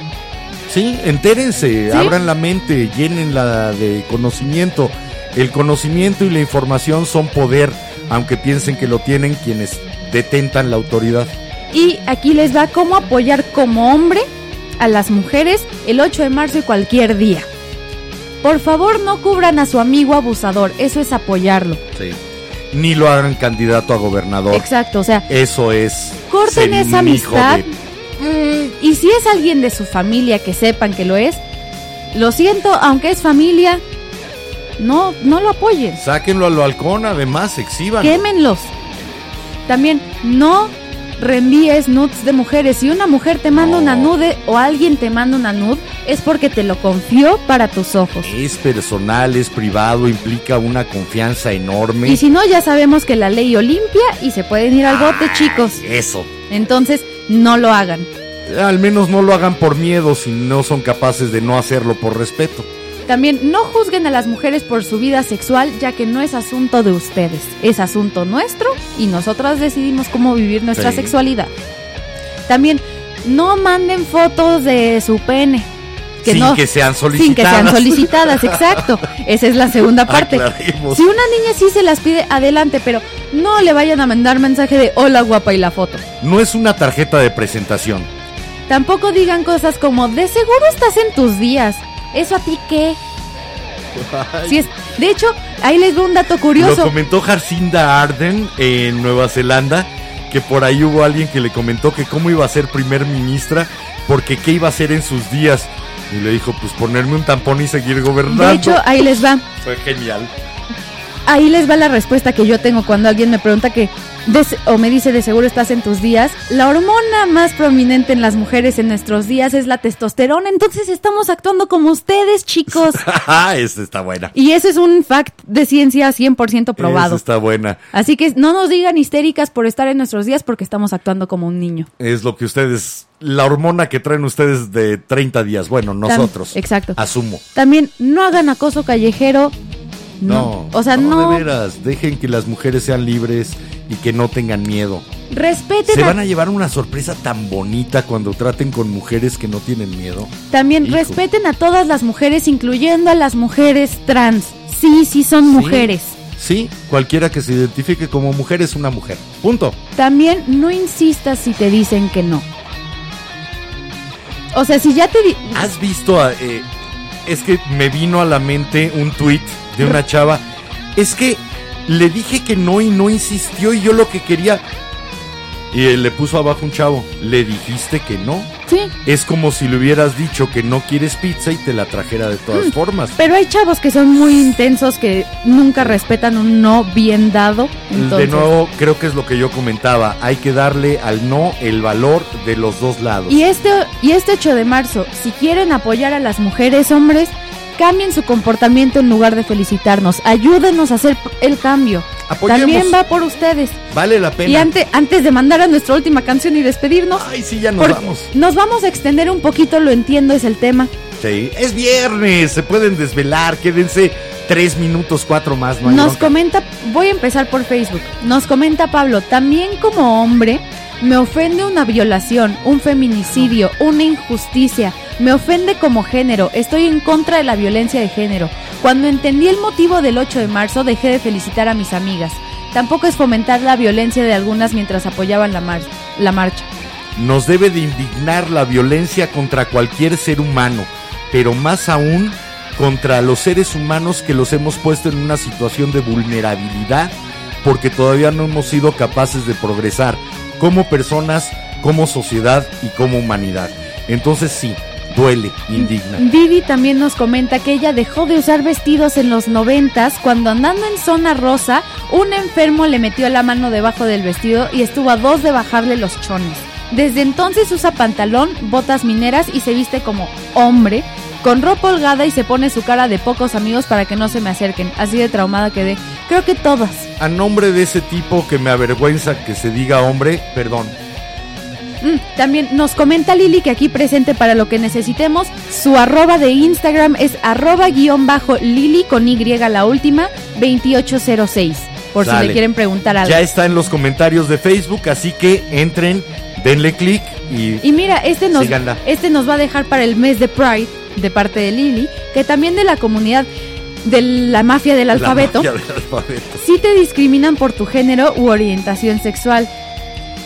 Sí, entérense, ¿Sí? abran la mente, llénenla de conocimiento. El conocimiento y la información son poder, aunque piensen que lo tienen quienes detentan la autoridad. Y aquí les va cómo apoyar como hombre a las mujeres el 8 de marzo y cualquier día. Por favor, no cubran a su amigo abusador, eso es apoyarlo. Sí. Ni lo hagan candidato a gobernador. Exacto, o sea, Eso es. corten esa amistad. de- Mm, y si es alguien de su familia que sepan que lo es, lo siento, aunque es familia, no, no lo apoyen. Sáquenlo al balcón, además, exhiban. Quémenlos. También no reenvíes nudes de mujeres. Si una mujer te manda No. una nude o alguien te manda una nude, es porque te lo confió para tus ojos. Es personal, es privado, implica una confianza enorme. Y si no, ya sabemos que la ley Olimpia y se pueden ir al bote, chicos. Eso. Entonces, no lo hagan. Al menos no lo hagan por miedo si no son capaces de no hacerlo por respeto. También no juzguen a las mujeres por su vida sexual, ya que no es asunto de ustedes, es asunto nuestro y nosotras decidimos cómo vivir nuestra Sí. sexualidad. También no manden fotos de su pene. sin no, que sean Sin que solicitadas. sean solicitadas, exacto. Esa es la segunda parte. Aclaremos. Si una niña sí se las pide, adelante, pero no le vayan a mandar mensaje de hola guapa y la foto. No es una tarjeta de presentación. Tampoco digan cosas como, de seguro estás en tus días. ¿Eso a ti qué? Si es, de hecho, ahí les doy un dato Lo curioso. comentó Jacinda Arden en Nueva Zelanda, que por ahí hubo alguien que le comentó que cómo iba a ser primer ministra, porque qué iba a hacer en sus días. Y le dijo, pues ponerme un tampón y seguir gobernando. De hecho, ahí les va. Fue genial. Ahí les va la respuesta que yo tengo cuando alguien me pregunta que de o me dice de seguro estás en tus días. La hormona más prominente en las mujeres en nuestros días es la testosterona, entonces estamos actuando como ustedes, chicos. Esta está buena. Y eso es un fact de ciencia 100% probado. Esa está buena. Así que no nos digan histéricas por estar en nuestros días porque estamos actuando como un niño. Es lo que ustedes, la hormona que traen ustedes de 30 días. Bueno, nosotros. exacto. Asumo. También no hagan acoso callejero. No. O sea, no. De veras, dejen que las mujeres sean libres y que no tengan miedo. respeten Se a- van a llevar una sorpresa tan bonita cuando traten con mujeres que no tienen miedo. También Hijo. respeten a todas las mujeres, incluyendo a las mujeres trans. Sí, sí son mujeres. Sí, cualquiera que se identifique como mujer es una mujer. Punto. También no insistas si te dicen que no. O sea, si ya te ¿Has visto a, eh, es que me vino a la mente un tweet de una chava. Es que le dije que no y no insistió y yo lo que quería. Y él le puso abajo un chavo. Le dijiste que no. Sí, Es como si le hubieras dicho que no quieres pizza y te la trajera de todas formas. pero hay chavos que son muy intensos que nunca respetan un no bien dado. Entonces, de nuevo, creo que es lo que yo comentaba. Hay que darle al no el valor de los dos lados. Y este, y este 8 de marzo, si quieren apoyar a las mujeres, hombres, cambien su comportamiento en lugar de felicitarnos. Ayúdenos a hacer el cambio. Apoyemos. También va por ustedes. Vale la pena. Y ante- antes de mandar a nuestra última canción y despedirnos, Ay, sí, ya nos vamos. nos vamos a extender un poquito, lo entiendo, es el tema. Sí, es viernes, se pueden desvelar, quédense tres minutos, cuatro más. No hay Nos bronca. comenta, voy a empezar por Facebook. Nos comenta Pablo, también como hombre me ofende una violación, un feminicidio, una injusticia. Me ofende como género. Estoy en contra de la violencia de género. Cuando entendí el motivo del 8 de marzo dejé de felicitar a mis amigas. Tampoco es fomentar la violencia de algunas mientras apoyaban la, mar- la marcha. Nos debe de indignar la violencia contra cualquier ser humano, pero más aún contra los seres humanos que los hemos puesto en una situación de vulnerabilidad porque todavía no hemos sido capaces de progresar como personas, como sociedad y como humanidad. Entonces sí, duele, indigna. Vivi también nos comenta que ella dejó de usar vestidos en los noventas cuando andando en zona rosa, un enfermo le metió la mano debajo del vestido y estuvo a dos de bajarle los chones. Desde entonces usa pantalón, botas mineras y se viste como hombre, con ropa holgada y se pone su cara de pocos amigos para que no se me acerquen. Así de traumada quedé. Creo que todas. A nombre de ese tipo que me avergüenza que se diga hombre, perdón. Mm, también nos comenta Lili que aquí presente para lo que necesitemos. Su arroba de Instagram es arroba guion bajo Lili con Y la última 2806. Por si le quieren preguntar algo. Ya está en los comentarios de Facebook, así que entren, denle clic y, Y mira, este nos, Síganla. este nos va a dejar para el mes de Pride de parte de Lili, que también de la comunidad de la mafia del la alfabeto. magia del alfabeto. si te discriminan por tu género u orientación sexual.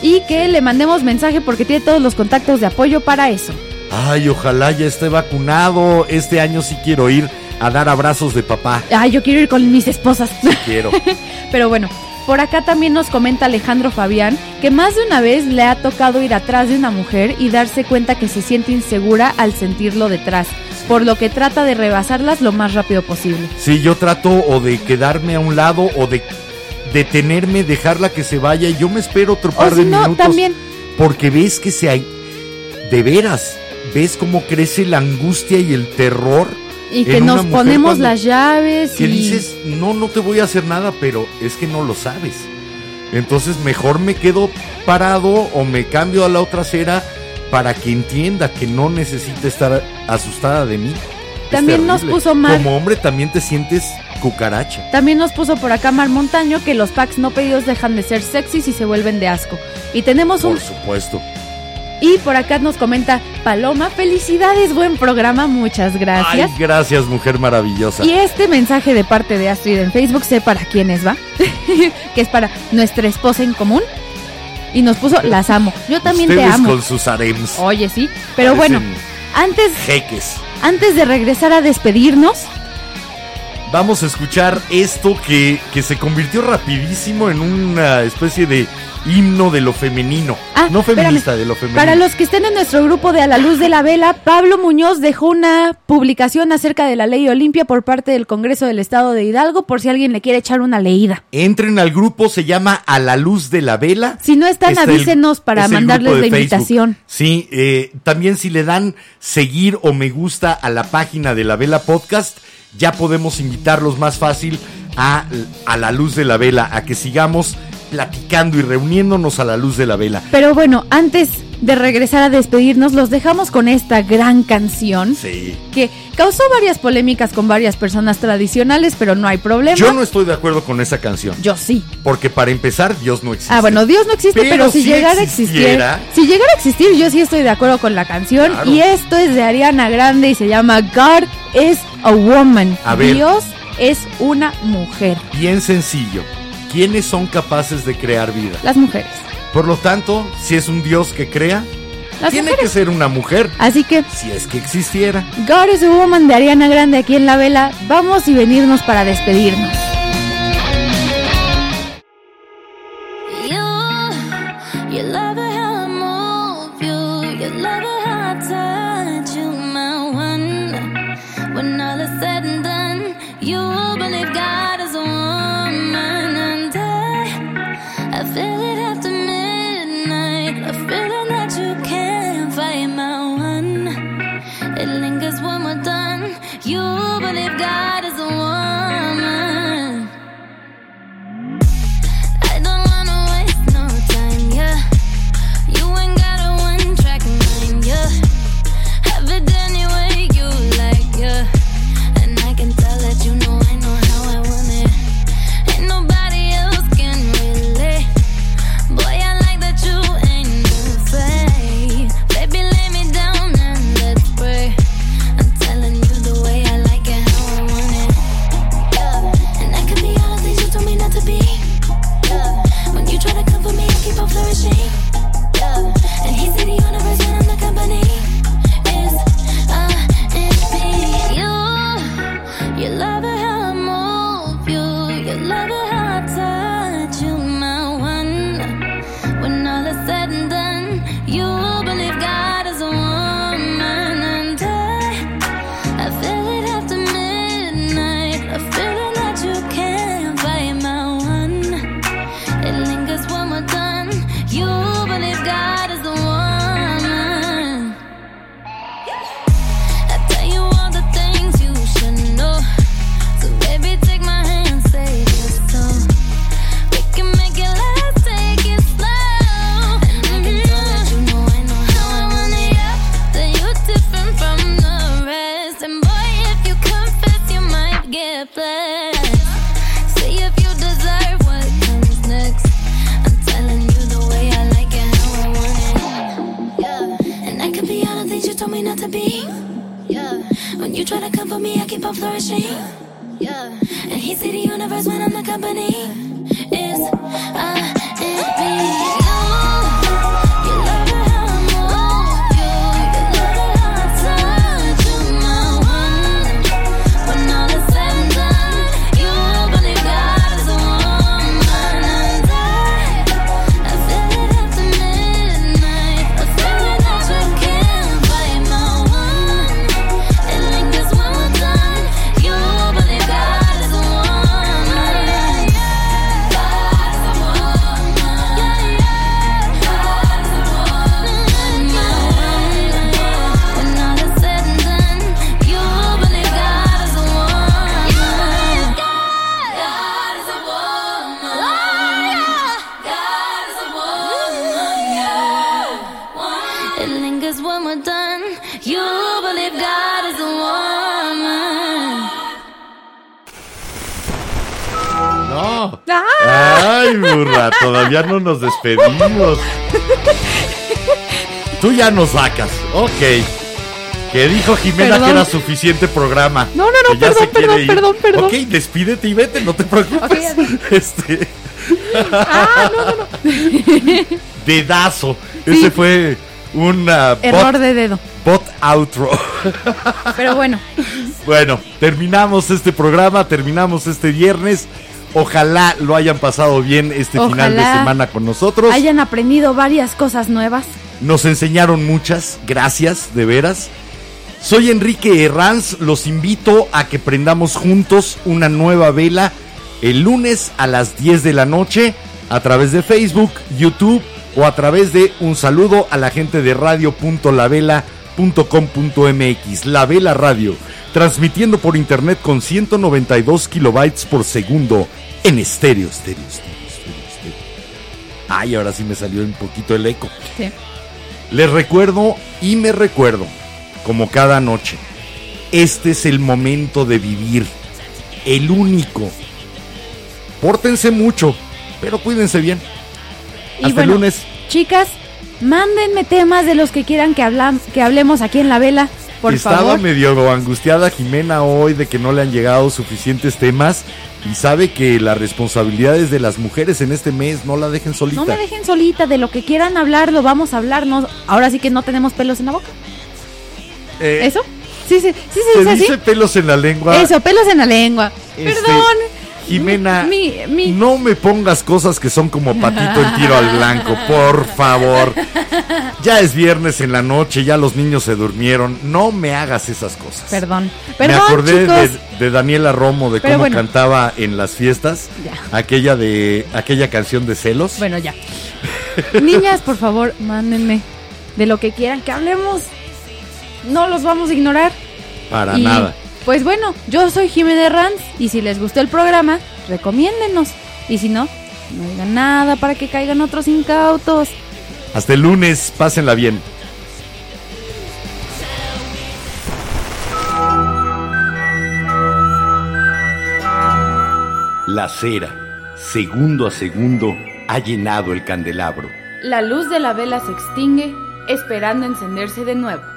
Y que le mandemos mensaje porque tiene todos los contactos de apoyo para eso. Ay, ojalá ya esté vacunado. Este año sí quiero ir a dar abrazos de papá. Ay, yo quiero ir con mis esposas. Quiero. Pero bueno, por acá también nos comenta Alejandro Fabián que más de una vez le ha tocado ir atrás de una mujer y darse cuenta que se siente insegura al sentirlo detrás, por lo que trata de rebasarlas lo más rápido posible. Sí, yo trato o de quedarme a un lado o de detenerme, dejarla que se vaya y yo me espero otro par O de si no, minutos. también, Porque ves que se hay. De veras, ves cómo crece la angustia y el terror. y que nos ponemos las llaves Que y dices, no, no te voy a hacer nada, pero es que no lo sabes. Entonces mejor me quedo parado o me cambio a la otra acera para que entienda que no necesita estar asustada de mí. También nos puso mal. Como hombre también te sientes cucaracha. También nos puso por acá Mar Montaño que los packs no pedidos dejan de ser sexys y se vuelven de asco. Y tenemos un Por supuesto. y por acá nos comenta Paloma, felicidades, buen programa, muchas gracias. Ay, gracias, mujer maravillosa. Y este mensaje de parte de Astrid en Facebook, sé para quiénes va, que es para nuestra esposa en común. y nos puso las amo. Yo también Ustedes te amo. con sus harems. Oye, sí, pero bueno, antes Jeques. Antes de regresar a despedirnos, Vamos a escuchar esto que, que se convirtió rapidísimo en una especie de himno de lo femenino. Ah, no feminista, espérame. de lo femenino. Para los que estén en nuestro grupo de A la Luz de la Vela, Pablo Muñoz dejó una publicación acerca de la ley Olimpia por parte del Congreso del Estado de Hidalgo, por si alguien le quiere echar una leída. Entren al grupo, se llama A la Luz de la Vela. Si no están, Está el- avísenos para es mandarles la Facebook. invitación. Sí, eh, también si le dan seguir o me gusta a la página de la Vela Podcast, ya podemos invitarlos más fácil a, a la luz de la vela, a que sigamos platicando y reuniéndonos a la luz de la vela. Pero bueno, antes de regresar a despedirnos, los dejamos con esta gran canción Sí. que causó varias polémicas con varias personas tradicionales, pero no hay problema. Yo no estoy de acuerdo con esa canción. Yo sí. Porque para empezar, Dios no existe. Ah, bueno, Dios no existe, pero, Pero si, si llegara a existir, si llegara a existir, yo sí estoy de acuerdo con la canción. Claro. Y esto es de Ariana Grande y se llama God is a Woman. A ver. Dios es una mujer. Bien sencillo. ¿Quiénes son capaces de crear vida? Las mujeres. Por lo tanto, si es un Dios que crea, Las tiene mujeres. que ser una mujer. Así que Si es que existiera. God is a Woman de Ariana Grande aquí en la vela. Vamos y venirnos para despedirnos. Despedimos. Tú ya nos sacas. Ok. Que dijo Jimena Perdón. que era suficiente programa. No, no, no, perdón, perdón, ir. perdón, perdón. Ok, despídete y vete, no te preocupes. Ok, adiós. este. Ah, no, no, no. Dedazo. Sí. Ese fue un Error bot, de dedo. bot outro. Pero bueno, Bueno, terminamos este programa, terminamos este viernes. Ojalá lo hayan pasado bien este final de semana con nosotros. hayan aprendido varias cosas nuevas. Nos enseñaron muchas, gracias, de veras. Soy Enrique Herranz, los invito a que prendamos juntos una nueva vela el lunes a las 10 de la noche a través de Facebook, YouTube o a través de un saludo a la gente de radio.lavela.com.mx. La Vela Radio, transmitiendo por internet con 192 kilobytes por segundo en estéreo, estéreo, estéreo, estéreo, estéreo. Ay, ahora sí me salió un poquito el eco. Sí. Les recuerdo y me recuerdo, como cada noche, este es el momento de vivir, el único. Pórtense mucho, pero cuídense bien. Y Hasta el lunes. Chicas, mándenme temas de los que quieran que, hablam- que hablemos aquí en la vela, por Estaba favor. medio angustiada Jimena hoy de que no le han llegado suficientes temas y sabe que las responsabilidades de las mujeres en este mes no la dejen solita. No me dejen solita, de lo que quieran hablar, lo vamos a hablar. No, ahora sí que no tenemos pelos en la boca. Eh, ¿Eso? Sí, sí, sí, ¿Te sí, sí, dice pelos en la lengua? Eso, pelos en la lengua. Este, Perdón. Jimena, Mi, mi- no me pongas cosas que son como patito en tiro al blanco, por favor. Ya es viernes en la noche, ya los niños se durmieron. No me hagas esas cosas. Perdón. me acordé de, de Daniela Romo, de Pero cómo bueno. cantaba en las fiestas Ya. aquella de aquella canción de celos. Bueno, ya. Niñas, por favor, mándenme de lo que quieran que hablemos. No los vamos a ignorar. Para Y, nada. Pues bueno, yo soy Jiménez Ranz y si les gustó el programa, recomiéndenos. Y si no, no digan nada para que caigan otros incautos. Hasta el lunes, pásenla bien. La cera, segundo a segundo, ha llenado el candelabro. La luz de la vela se extingue, esperando encenderse de nuevo.